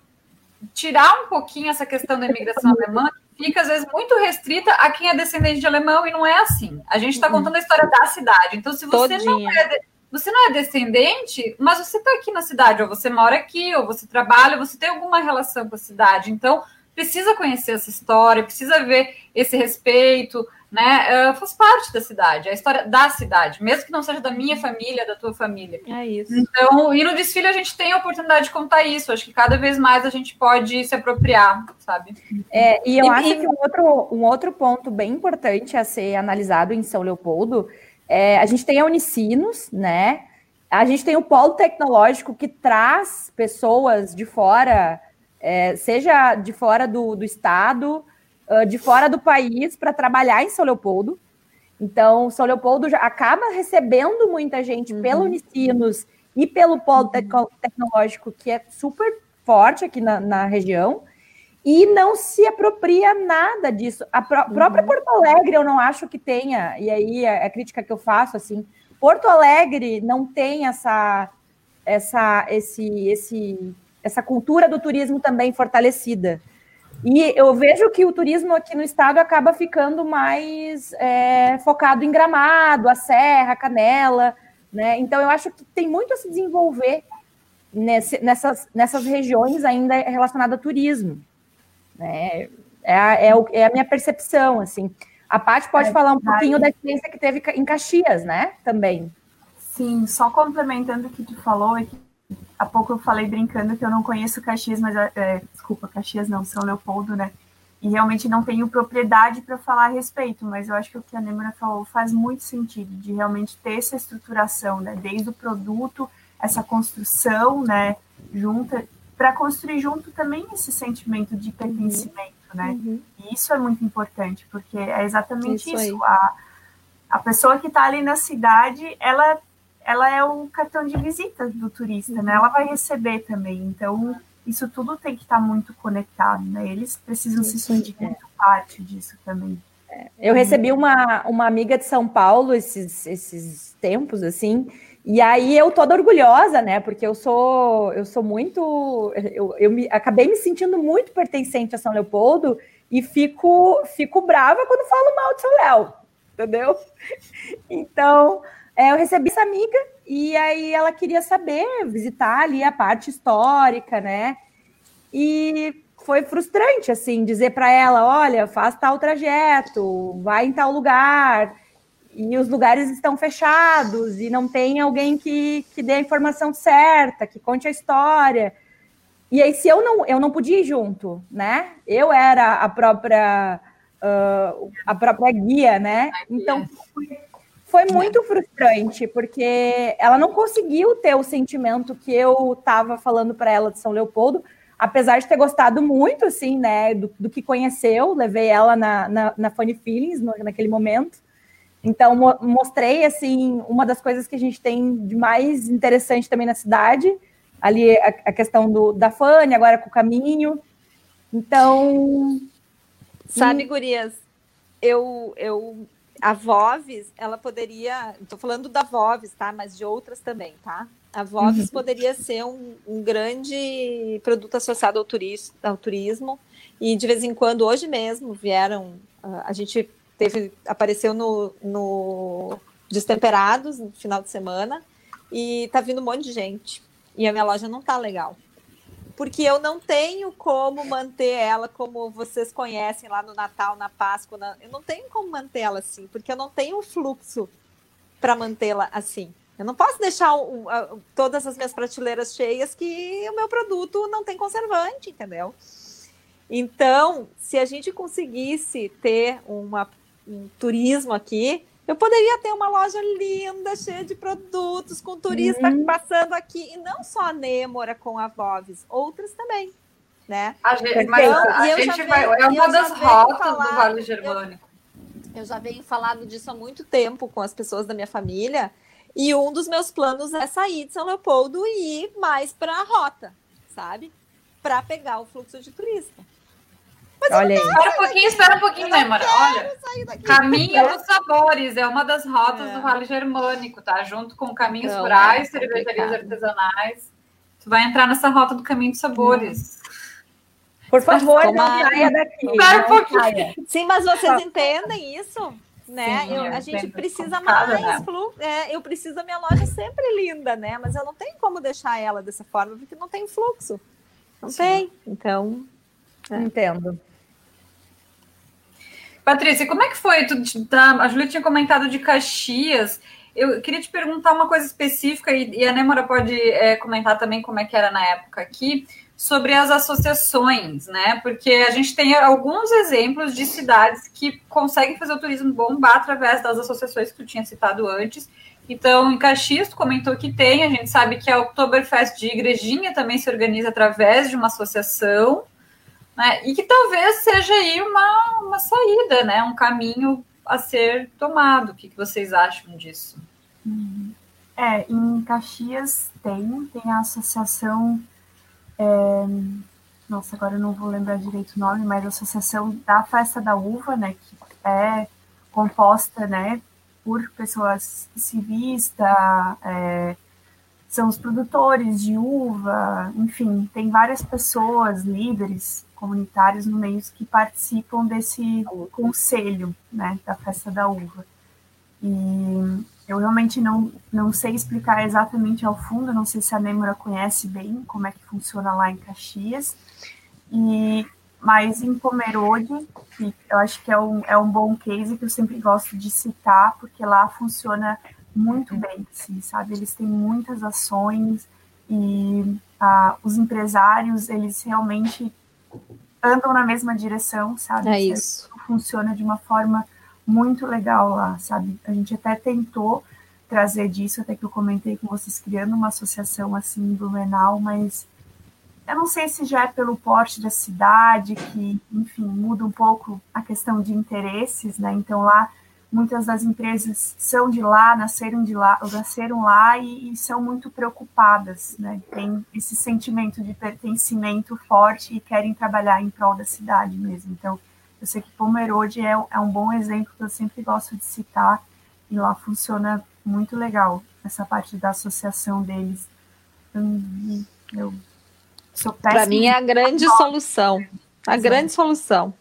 tirar um pouquinho essa questão da imigração alemã, que fica às vezes muito restrita a quem é descendente de alemão, e não é assim. A gente está uhum. contando a história da cidade. Então, se você Todinha. não é você não é descendente, mas você está aqui na cidade, ou você mora aqui, ou você trabalha, ou você tem alguma relação com a cidade. Então, precisa conhecer essa história, precisa ver esse respeito, né? Uh, faz parte da cidade, é a história da cidade, mesmo que não seja da minha família, da tua família. É isso. Então, e no desfile a gente tem a oportunidade de contar isso. Acho que cada vez mais a gente pode se apropriar, sabe? É, e eu e, acho e... que um outro, um outro ponto bem importante a ser analisado em São Leopoldo é, a gente tem a Unicinos, né? A gente tem o polo tecnológico que traz pessoas de fora, é, seja de fora do, do estado, uh, de fora do país, para trabalhar em São Leopoldo. Então, São Leopoldo já acaba recebendo muita gente uhum. pelo Unicinos e pelo polo uhum. tecnológico, que é super forte aqui na, na região e não se apropria nada disso. A uhum. própria Porto Alegre eu não acho que tenha, e aí é a crítica que eu faço assim, Porto Alegre não tem essa essa esse esse essa cultura do turismo também fortalecida. E eu vejo que o turismo aqui no estado acaba ficando mais é, focado em Gramado, a Serra, a Canela, né? Então eu acho que tem muito a se desenvolver nesse, nessas, nessas regiões ainda relacionadas a turismo. Né? É, a, é, o, é a minha percepção, assim. A Paty pode é, falar um pouquinho da experiência que teve em Caxias, né? Também. Sim, só complementando o que tu falou, é que há pouco eu falei brincando que eu não conheço Caxias, mas é, desculpa, Caxias não, São Leopoldo, né? E realmente não tenho propriedade para falar a respeito, mas eu acho que o que a Nemra falou faz muito sentido, de realmente ter essa estruturação, né? Desde o produto, essa construção, né? Junta, para construir junto também esse sentimento de pertencimento, uhum. né? Uhum. E isso é muito importante, porque é exatamente isso. isso. A, a pessoa que está ali na cidade, ela, ela é o cartão de visita do turista, né? Ela vai receber também. Então, isso tudo tem que estar muito conectado, né? Eles precisam se sentir muito parte disso também. Eu recebi uma, uma amiga de São Paulo esses, esses tempos, assim, e aí eu toda orgulhosa, né? Porque eu sou eu sou muito eu, eu me, acabei me sentindo muito pertencente a São Leopoldo e fico fico brava quando falo mal de São Léo, entendeu? Então, é, eu recebi essa amiga e aí ela queria saber, visitar ali a parte histórica, né? E foi frustrante, assim, dizer para ela: olha, faz tal trajeto, vai em tal lugar, e os lugares estão fechados, e não tem alguém que, que dê a informação certa, que conte a história. E aí, se eu não, eu não podia ir junto, né? Eu era a própria, uh, a própria guia, né? Então, foi muito frustrante, porque ela não conseguiu ter o sentimento que eu estava falando para ela de São Leopoldo, apesar de ter gostado muito, assim, né, do, do que conheceu, levei ela na, na, na Funny Feelings no, naquele momento. Então, mo mostrei, assim, uma das coisas que a gente tem de mais interessante também na cidade, ali a, a questão do, da Fanny, agora com o caminho. Então. Sabe, e... Gurias, eu, eu a Voves, ela poderia. Estou falando da Voves, tá? Mas de outras também, tá? A Voves uhum. poderia ser um, um, grande produto associado ao, turis, ao turismo. E de vez em quando, hoje mesmo, vieram. Uh, a gente teve. apareceu no, no Destemperados no final de semana. E tá vindo um monte de gente. E a minha loja não tá legal porque eu não tenho como manter ela como vocês conhecem lá no Natal, na Páscoa. Na... Eu não tenho como mantê-la assim, porque eu não tenho fluxo para mantê-la assim. Eu não posso deixar uh, todas as minhas prateleiras cheias que o meu produto não tem conservante, entendeu? Então, se a gente conseguisse ter uma, um turismo aqui, eu poderia ter uma loja linda, cheia de produtos, com turista uhum. passando aqui, e não só a Nêmora com a Voves, outras também, né? A gente, mas então, a gente vai, é uma das rotas do Vale Germânico. Eu, eu já venho falando disso há muito tempo com as pessoas da minha família, e um dos meus planos é sair de São Leopoldo e ir mais para a rota, sabe? Para pegar o fluxo de turista. Mas Olha aí. Espera um pouquinho, espera um pouquinho, né, Mara? Olha, Caminho dos Sabores é uma das rotas é. do Vale Germânico, tá? Junto com Caminhos então, Rurais, é cervejarias artesanais. Tu vai entrar nessa rota do Caminho dos Sabores. Por favor, não saia daqui. Espera um pouquinho. Sim, mas vocês entendem isso? Né? Sim, eu, a gente precisa mais né? flu, é, eu preciso da minha loja sempre linda, né? Mas eu não tenho como deixar ela dessa forma porque não tem fluxo. Não Sim. tem. Então. É. Entendo. Patrícia, como é que foi? Tu, tá, a Júlia tinha comentado de Caxias. Eu queria te perguntar uma coisa específica, e, e a Nêmora pode é, comentar também como é que era na época aqui, sobre as associações, né? Porque a gente tem alguns exemplos de cidades que conseguem fazer o turismo bombar através das associações que tu tinha citado antes. Então, em Caxias, tu comentou que tem, a gente sabe que a Oktoberfest de Igrejinha também se organiza através de uma associação né? E que talvez seja aí uma, uma saída, né? Um caminho a ser tomado. O que, que vocês acham disso? É, em Caxias tem, tem a associação. É, nossa, agora eu não vou lembrar direito o nome, mas a associação da Festa da Uva, né? Que é composta, né? Por pessoas civistas, é, são os produtores de uva, enfim, tem várias pessoas, líderes comunitários no meio que participam desse conselho, né, da festa da uva. E eu realmente não, não sei explicar exatamente ao fundo, não sei se a Nêmora conhece bem como é que funciona lá em Caxias, e, mas em Pomerode, que eu acho que é um, é um bom case que eu sempre gosto de citar, porque lá funciona muito bem, assim, sabe? Eles têm muitas ações e ah, os empresários, eles realmente andam na mesma direção, sabe? É isso. Funciona de uma forma muito legal lá, sabe? A gente até tentou trazer disso, até que eu comentei com vocês, criando uma associação assim Blumenau, mas eu não sei se já é pelo porte da cidade, que, enfim, muda um pouco a questão de interesses, né? Então lá muitas das empresas são de lá, nasceram de lá, nasceram lá e, e, são muito preocupadas, né? Tem esse sentimento de pertencimento forte e querem trabalhar em prol da cidade mesmo. Então, eu sei que Pomerode é, é um bom exemplo que eu sempre gosto de citar e lá funciona muito legal essa parte da associação deles. Hum, eu sou Para mim é a grande solução. A grande solução.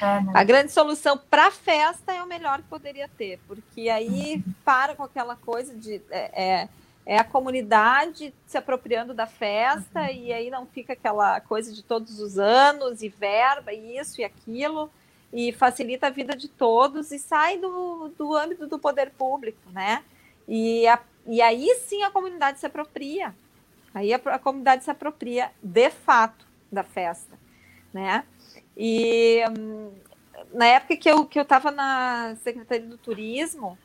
É, né? A grande solução para festa é o melhor que poderia ter, porque aí para com aquela coisa de é, é, é a comunidade se apropriando da festa e aí não fica aquela coisa de todos os anos e verba e isso e aquilo e facilita a vida de todos e sai do, do âmbito do poder público, né? E, a, e aí sim a comunidade se apropria, aí a, a comunidade se apropria de fato da festa, né? E hum, na época que eu que eu estava na Secretaria do Turismo,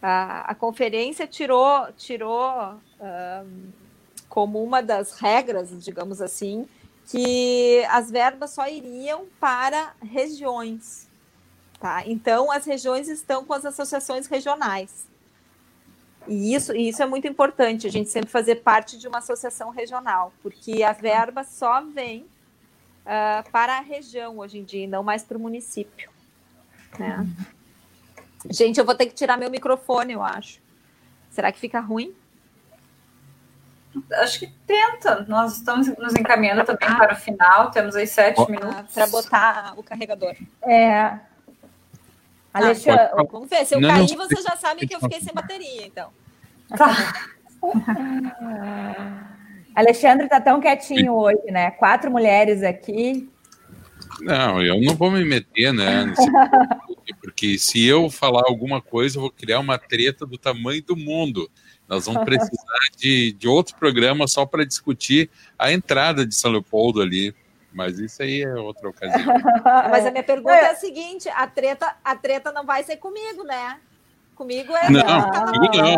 a, a conferência tirou tirou hum, como uma das regras, digamos assim, que as verbas só iriam para regiões. Tá? Então, as regiões estão com as associações regionais. E isso, e isso é muito importante, a gente sempre fazer parte de uma associação regional, porque a verba só vem uh, para a região hoje em dia, e não mais para o município. Né? Gente, eu vou ter que tirar meu microfone, eu acho. Será que fica ruim? Acho que tenta. Nós estamos nos encaminhando também para o final. Temos aí sete oh. minutos para botar o carregador. É. Alexandre, ah, vamos ver. Se eu não, cair, não, você já sabe que eu fiquei sem bateria, então. Tá. Alexandre está tão quietinho hoje, né? Quatro mulheres aqui. Não, eu não vou me meter, né? porque se eu falar alguma coisa, eu vou criar uma treta do tamanho do mundo. Nós vamos precisar de, de outro programa só para discutir a entrada de São Leopoldo ali. Mas isso aí é outra ocasião. Mas a minha pergunta é. é a seguinte: a treta, a treta não vai ser comigo, né? Comigo é. Não, comigo não.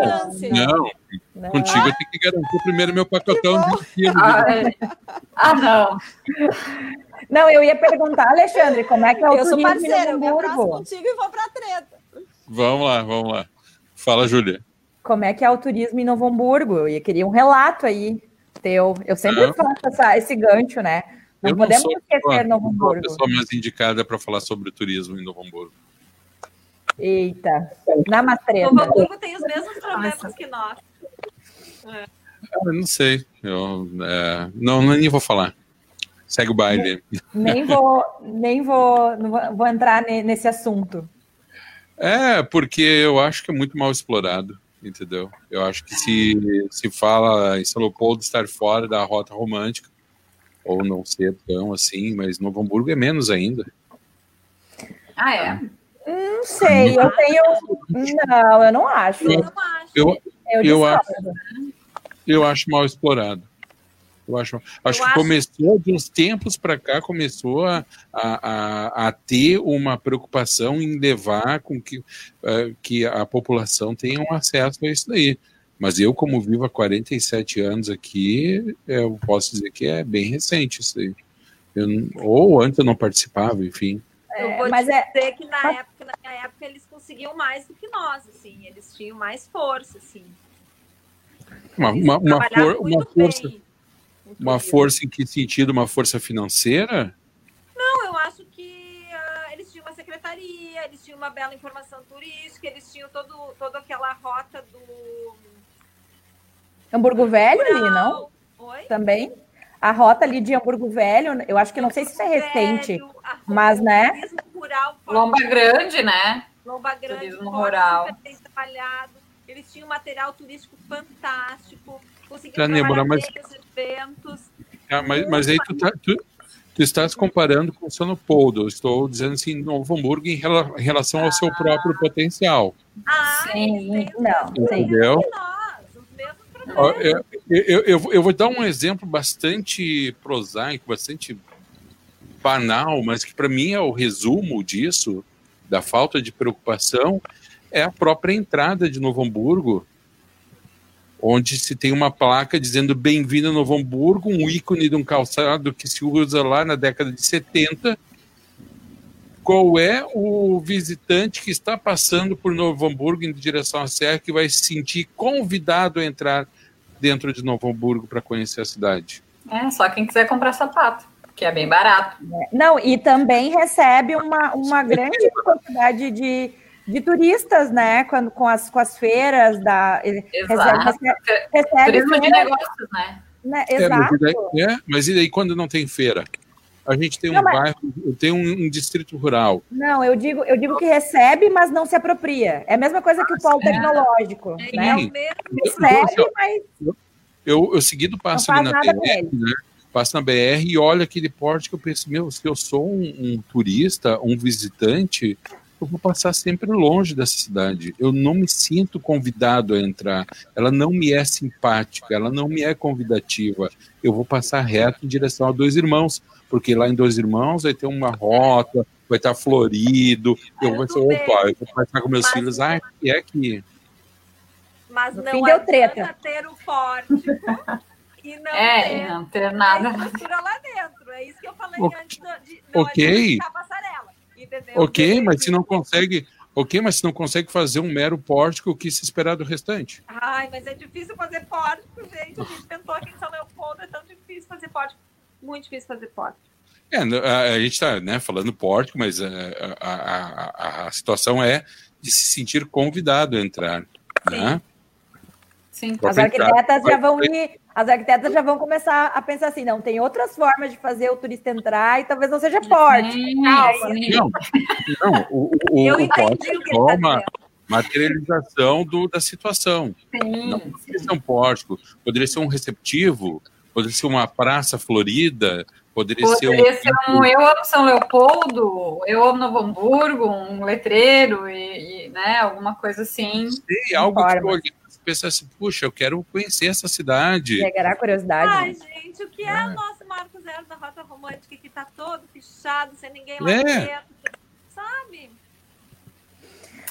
Não. não. Contigo eu tenho que garantir primeiro meu pacotão de quilos. Ah, é. ah, não. Não, eu ia perguntar, Alexandre, como é que é o Eu sou parceiro, eu me abraço contigo e vou pra treta. Vamos lá, vamos lá. Fala, Júlia. Como é que é o turismo em Novo Hamburgo? Eu queria um relato aí teu. Eu sempre ah. faço essa, esse gancho, né? Não eu podemos não esquecer Novo Hamburgo. a pessoa mais indicada para falar sobre o turismo em Novo Hamburgo. Eita, na matreta. Novo Hamburgo tem os mesmos problemas que nós. É. Eu não sei. Eu, é, não, nem vou falar. Segue o baile. Nem vou, nem vou, vou entrar nesse assunto. É, porque eu acho que é muito mal explorado, entendeu? Eu acho que se se fala em São Leopoldo estar fora da rota romântica, ou não ser tão assim, mas Novo Hamburgo é menos ainda. Ah, é? Não sei, eu tenho. Não, eu não acho. Eu, eu, eu, eu acho, eu acho mal explorado. Eu acho, acho eu que acho... começou de uns tempos para cá, começou a, a, a, ter uma preocupação em levar com que, uh, que a população tenha um acesso a isso daí. Mas eu, como vivo há 47 anos aqui, eu posso dizer que é bem recente isso aí. Eu, ou antes eu não participava, enfim. É, eu vou mas é dizer é... que na época, na minha época eles conseguiam mais do que nós, assim, eles tinham mais força, assim. Uma, uma, uma, for, uma força, bem, uma força em que sentido? Uma força financeira? Não, eu acho que uh, eles tinham uma secretaria, eles tinham uma bela informação turística, eles tinham todo, toda aquela rota do Hamburgo Velho ali, não? Oi? Também? A rota ali de Hamburgo Velho, eu acho que não sei se isso é recente, mas, né? Rural, Lomba Grande, né? Lomba Grande, Turismo rural. trabalhado. Eles tinham material turístico fantástico, conseguiram trabalhar mas... eventos. Ah, mas, mas aí tu, tá, tu, tu estás comparando com o São. Eu estou dizendo assim, Novo Hamburgo em, relação ao seu próprio potencial. Ah, sim, não. Entendeu? Sim. Eu, eu, eu, eu, vou dar um exemplo bastante prosaico, bastante banal, mas que para mim é o resumo disso, da falta de preocupação, é a própria entrada de Novo Hamburgo, onde se tem uma placa dizendo bem-vindo a Novo Hamburgo, um ícone de um calçado que se usa lá na década de 70, qual é o visitante que está passando por Novo Hamburgo em direção à Serra que vai se sentir convidado a entrar dentro de Novo Hamburgo para conhecer a cidade? É, só quem quiser comprar sapato, que é bem barato. Não, e também recebe uma, uma grande quantidade de, de turistas, né? Quando, com, as, com as feiras da. Exato. Recebe, recebe Turismo de negócios, né? né? É, mas, Exato. e daí, é, mas e daí quando não tem feira? A gente tem um Não, mas- bairro, tem um, um distrito rural. Não, eu digo, eu digo que recebe, mas não se apropria. É a mesma coisa que o polo tecnológico. É, né? é o Sim. mesmo. Assim, Recebe, ó, mas Eu, eu seguido passo ali na ele. né? Passo na BR e olho aquele porte que eu penso, meu, se eu sou um, um turista, um visitante, eu vou passar sempre longe dessa cidade. Eu não me sinto convidado a entrar. Ela não me é simpática, ela não me é convidativa. Eu vou passar reto em direção a Dois Irmãos, porque lá em Dois Irmãos vai ter uma rota, vai estar florido. Eu vou pensar, opa, eu vou passar com meus Mas- filhos. Ah, que é que Mas No não fim deu treta. ter o pórtico e não É, ter não ter nada. a lá dentro. É isso que eu falei Ok. antes do- de não Ok. adianta ficar passarela. Entendeu? Ok, mas se não consegue, ok, mas se não consegue fazer um mero pórtico, o que se esperar do restante? Ai, mas é difícil fazer pórtico, gente. A gente tentou aqui em São Leopoldo, é tão difícil fazer pórtico. Muito difícil fazer pórtico. É, a, a gente está né, falando pórtico, mas é, a, a, a, a situação é de se sentir convidado a entrar. Né? Sim. as arquitetas entrar, já vão ir, as arquitetas já vão começar a pensar assim, não, tem outras formas de fazer o turista entrar e talvez não seja pórtico. Sim, Calma. sim. Não, não o, o, Eu o é ele tá uma dizendo. materialização do, da situação. Sim, Poderia ser um pórtico, poderia ser um receptivo, poderia ser uma praça florida, poderia, Poderia ser ser um Eu amo São Leopoldo, Eu amo Novo Hamburgo, um letreiro e, e, né, alguma coisa assim. Sei, algo que Forma. tu olhasse e pensasse, puxa, eu quero conhecer essa cidade. Pegará curiosidade. Ai, né? gente, o que é, o nosso Marco Zero da Rota Romântica que tá todo pichado, sem ninguém lá É. dentro? Sabe?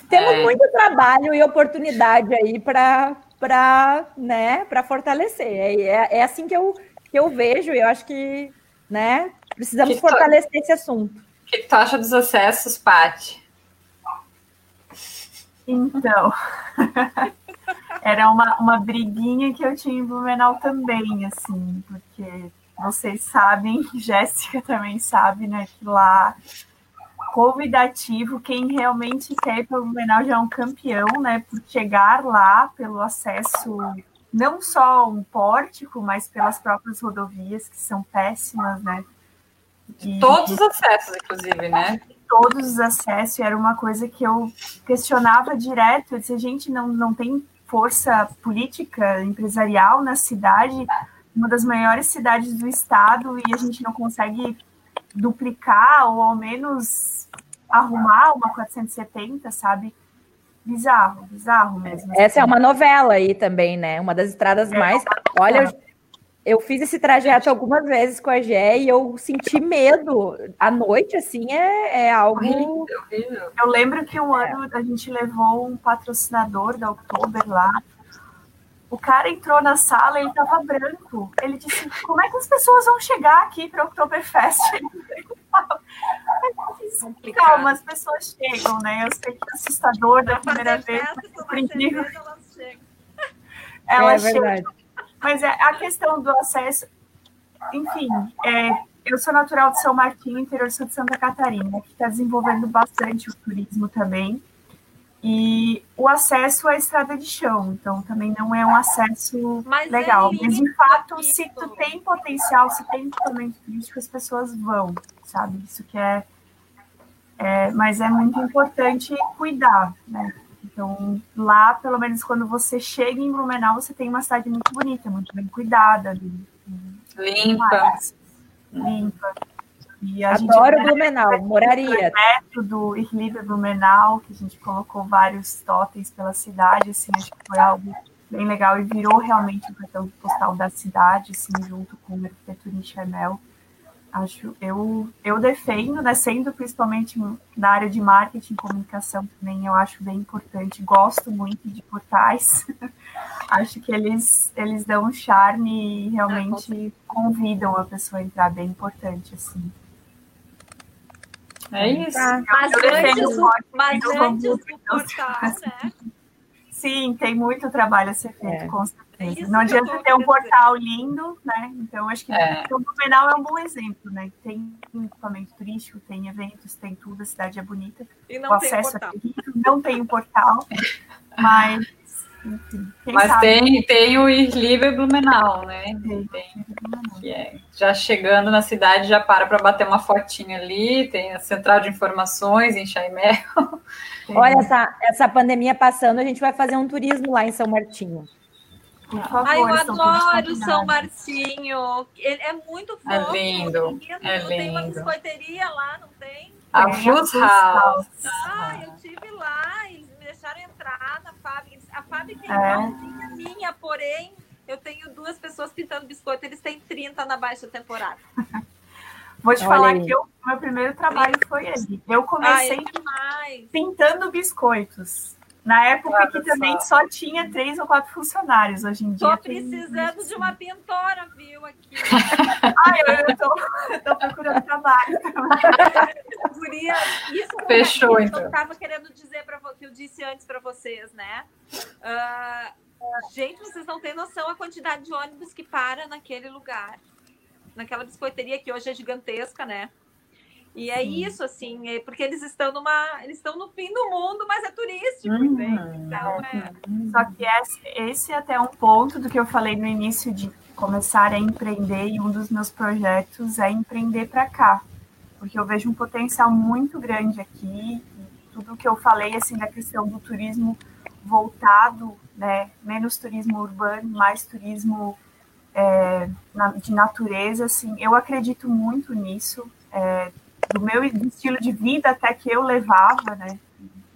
Temos É. muito trabalho e oportunidade aí para para né, para fortalecer. É, é, é assim que eu, que eu vejo, e eu acho que né, precisamos Que fortalecer esse assunto. O que, que tu acha dos acessos, Paty? Então, era uma, uma briguinha que eu tinha em Blumenau também, assim, porque vocês sabem, Jéssica também sabe, né, que lá convidativo, quem realmente quer ir para Blumenau já é um campeão, né, por chegar lá pelo acesso, não só um pórtico, mas pelas próprias rodovias, que são péssimas, né. E- Todos os acessos, inclusive, né? todos os acessos, era uma coisa que eu questionava direto, eu disse, gente, não, não tem força política, empresarial na cidade, uma das maiores cidades do estado, e a gente não consegue duplicar, ou ao menos arrumar uma 470, sabe? Bizarro, bizarro mesmo. Essa é uma novela aí também, né? Uma das estradas mais. Olha, eu, eu fiz esse trajeto algumas vezes com a Gé e eu senti medo. À noite, assim, é, é algo. Horrível, horrível. Eu lembro que um ano a gente levou um patrocinador da Oktober lá. O cara entrou na sala e ele tava branco. Ele disse: Como é que as pessoas vão chegar aqui para o Oktoberfest? Complicado. Calma, as pessoas chegam, né? Eu sei que é assustador da primeira vez, incrível cerveja, elas chegam. elas é chegam. verdade. Mas é, a questão do acesso, enfim, é, eu sou natural de São Martinho, interior de Santa Catarina, que está desenvolvendo bastante o turismo também. E o acesso à estrada de chão, então também não é um acesso Mas é legal. Mas de fato, isso. se tu tem potencial, se tem equipamento turístico, as pessoas vão, sabe? Isso que é, é mas é muito importante cuidar, né? Então, lá, pelo menos quando você chega em Blumenau, você tem uma cidade muito bonita, muito bem cuidada, Limpa. limpa. E a Adoro gente Blumenau, moraria. projeto do Irliber Blumenau, que a gente colocou vários totens pela cidade, assim, acho que foi algo bem legal e virou realmente o cartão postal da cidade, assim, junto com o arquitetura em. Acho, eu, eu defendo, né, sendo principalmente na área de marketing e comunicação também, eu acho bem importante, gosto muito de portais, acho que eles, eles dão um charme e realmente convidam a pessoa a entrar, bem importante, assim. É isso. Tá. Mas Eu antes, muito mas antes do portal, né? Sim, tem muito trabalho a ser feito, É. com certeza. isso Não adianta ter um portal lindo, né? Então, acho que É. o Blumenau é um bom exemplo, né? Tem equipamento turístico, tem eventos, tem tudo, a cidade é bonita. E o não tem acesso portal. é terrível, não tem um portal, mas, enfim, Mas sabe. tem, tem o Irliber Blumenau, né? Tem. Que é, já chegando na cidade, já para para bater uma fotinha ali, tem a central de informações em Chaimé. Olha, essa, essa pandemia passando, a gente vai fazer um turismo lá em São Martinho. Por favor, Ai, eu adoro. São Martinho. Ele é muito fofo. É lindo, é Tem uma lindo. biscoiteria lá, não tem? A Fus Fus House. Ah, eu tive lá, eles me deixaram entrar na fábrica. É igualzinha a minha, porém, eu tenho duas pessoas pintando biscoito, eles têm 30 na baixa temporada. Vou te Olha falar aí. que o meu primeiro trabalho foi ali. Eu Ai, comecei é demais. pintando biscoios. Na época Olha que só. também só tinha três ou quatro funcionários. Hoje em dia. Tô tem- precisando de uma pintora, viu, aqui. Ai, eu, eu tô, eu tô procurando trabalho. Guria, isso é Fechou, que então. Eu estava querendo dizer para que eu disse antes para vocês, né? Ah, gente, vocês não têm noção a quantidade de ônibus que para naquele lugar, naquela biscoiteria que hoje é gigantesca, né? E é isso, assim, é porque eles estão numa, eles estão no fim do mundo, mas é turístico, Uhum. entende? Então é, Só que esse, esse é até um ponto do que eu falei no início de começar a empreender, e um dos meus projetos é empreender para cá. Porque eu vejo um potencial muito grande aqui, e tudo que eu falei assim da questão do turismo voltado, né, menos turismo urbano, mais turismo é, na- de natureza, assim, eu acredito muito nisso, é, do meu estilo de vida até que eu levava, né,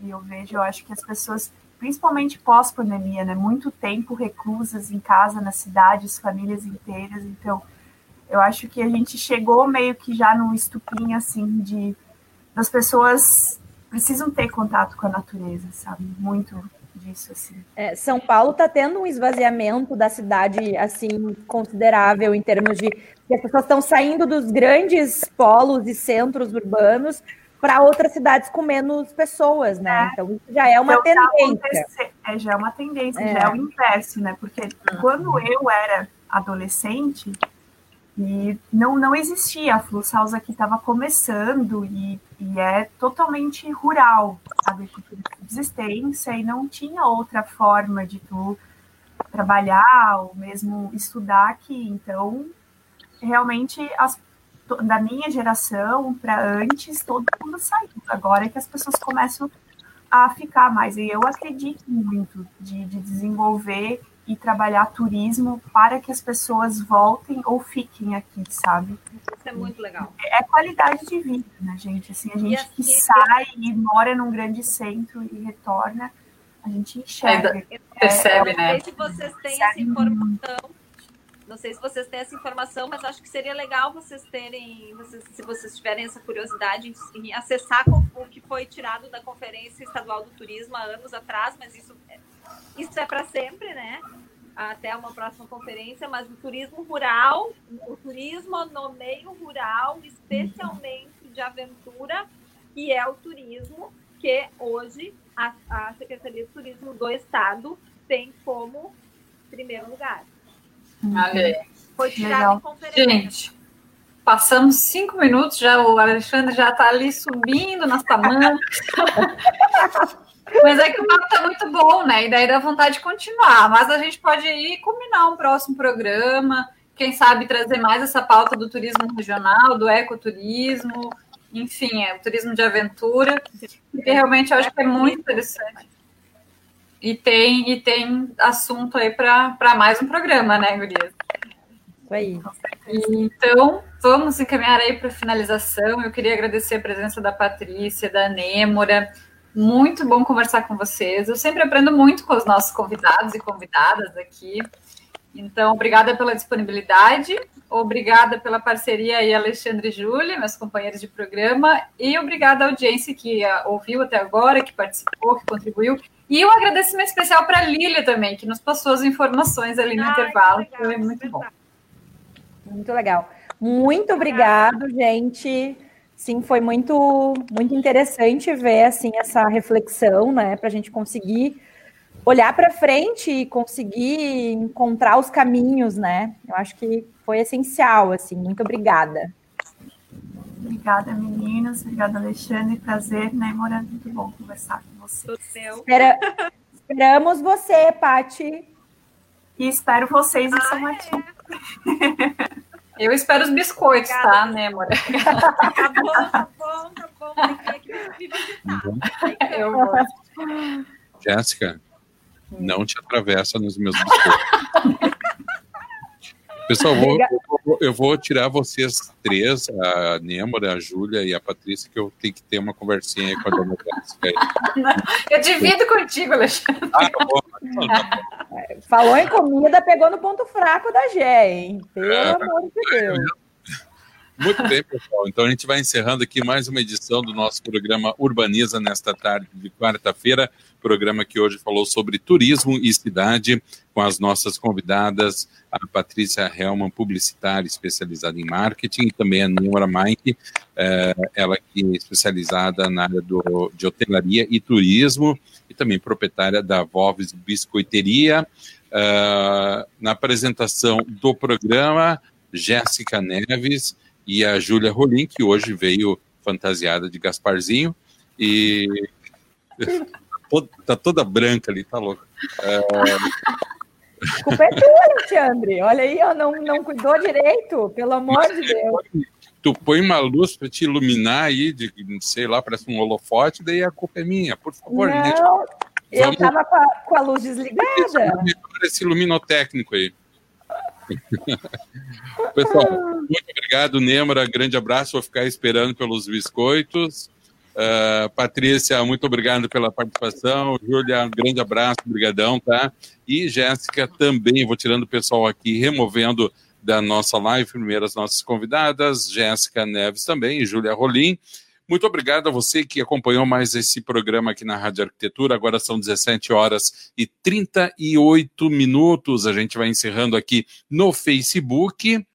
e eu vejo, eu acho que as pessoas, principalmente pós-pandemia, né, muito tempo reclusas em casa, nas cidades, famílias inteiras, então eu acho que a gente chegou meio que já no estupim, assim, de das pessoas precisam ter contato com a natureza, sabe, muito disso, assim. É, São Paulo está tendo um esvaziamento da cidade assim considerável em termos de que as pessoas estão saindo dos grandes polos e centros urbanos para outras cidades com menos pessoas, né? Então isso já é uma Então, tá tendência. acontecer- é, já é uma tendência, É. já é o inverso, né? Porque quando eu era adolescente, e não, não existia, a Flux House aqui estava começando e, e é totalmente rural, a agricultura de e não tinha outra forma de tu trabalhar ou mesmo estudar aqui. Então, realmente, as, da minha geração para antes, todo mundo saiu. Agora é que as pessoas começam a ficar mais. E eu acredito muito de, de desenvolver e trabalhar turismo para que as pessoas voltem ou fiquem aqui, sabe? isso é muito legal. É qualidade de vida, né, gente? Assim, a gente que sai e mora num grande centro e retorna, a gente enxerga. Percebe, Não né? sei se vocês têm essa informação. Não sei se vocês têm essa informação, mas acho que seria legal vocês terem, vocês- se vocês tiverem essa curiosidade em, acessar o que foi tirado da Conferência Estadual do Turismo há anos atrás, mas isso, é- isso é para sempre, né? Até uma próxima conferência, mas o turismo rural, o turismo no meio rural, especialmente de aventura, que é o turismo que hoje a, a Secretaria de Turismo do Estado tem como primeiro lugar. Olha aí. Foi em conferência. Gente, passamos cinco minutos, já o Alexandre já está ali subindo nas tamancas. Mas é que o papo tá muito bom, né? E daí dá vontade de continuar. Mas a gente pode ir combinar um próximo programa, quem sabe trazer mais essa pauta do turismo regional, do ecoturismo, enfim, é o turismo de aventura, porque realmente eu acho que é muito interessante. E tem, e tem assunto aí para mais um programa, né, Gurias? Isso aí. Então, vamos encaminhar aí para a finalização. Eu queria agradecer a presença da Patrícia, da Nêmora. Muito bom conversar com vocês. Eu sempre aprendo muito com os nossos convidados e convidadas aqui. Então, obrigada pela disponibilidade, obrigada pela parceria aí, Alexandre e Júlia, meus companheiros de programa, e obrigada à audiência que ah, ouviu até agora, que participou, que contribuiu. E um agradecimento especial para a Lília também, que nos passou as informações ali no Ai, intervalo. legal, Foi muito bom. verdade. Muito legal. Muito obrigado, gente. Sim, foi muito, muito interessante ver assim essa reflexão, né, para a gente conseguir olhar para frente e conseguir encontrar os caminhos, né? Eu acho que foi essencial, assim. Muito obrigada. Obrigada, meninas. Obrigada, Alexandre. Prazer, né, Mora? Muito bom conversar com você. Espera... Esperamos você, Pati. E espero vocês em São Martinho. Eu espero os biscoitos, Obrigada. tá, né, amor? Tá bom, tá bom, tá bom. Eu vou. Jéssica, não te atravessa nos meus biscoitos. Pessoal, vou, eu, eu vou tirar vocês três, a Nêmora, a Júlia e a Patrícia, que eu tenho que ter uma conversinha aí com a dona. Eu divido contigo, Alexandre. Ah, tá bom. Falou em comida, pegou no ponto fraco da Gé, hein? Pelo é, amor de Deus. Muito bem, pessoal. Então a gente vai encerrando aqui mais uma edição do nosso programa Urbaniza nesta tarde de quarta-feira. Programa que hoje falou sobre turismo e cidade, com as nossas convidadas, a Patrícia Helman, publicitária especializada em marketing, e também a Nora Mike, é, ela que é especializada na área do, de hotelaria e turismo, e também proprietária da Voves Biscoiteria. Uh, na apresentação do programa, Jéssica Neves, e a Júlia Rolim, que hoje veio fantasiada de Gasparzinho, e tá toda branca ali, tá louca. É... A culpa é tua, Alexandre. Olha aí, ó, não, não cuidou direito, pelo amor Mas, de Deus. Tu põe uma luz para te iluminar aí, de, sei lá, parece um holofote, daí a culpa é minha, por favor. Não, gente. eu Vamos... tava com a, com a luz desligada. Esse luminotécnico aí. Pessoal, muito obrigado, Nêmora. Grande abraço. Vou ficar esperando pelos biscoitos. Uh, Patrícia, muito obrigado pela participação. Júlia, um grande abraço, brigadão, tá? E Jéssica também, vou tirando o pessoal aqui, removendo da nossa live, primeiro as nossas convidadas, Jéssica Neves também Júlia Rolim. Muito obrigado a você que acompanhou mais esse programa aqui na Rádio Arquitetura. Agora são 17 horas e 38 minutos. A gente vai encerrando aqui no Facebook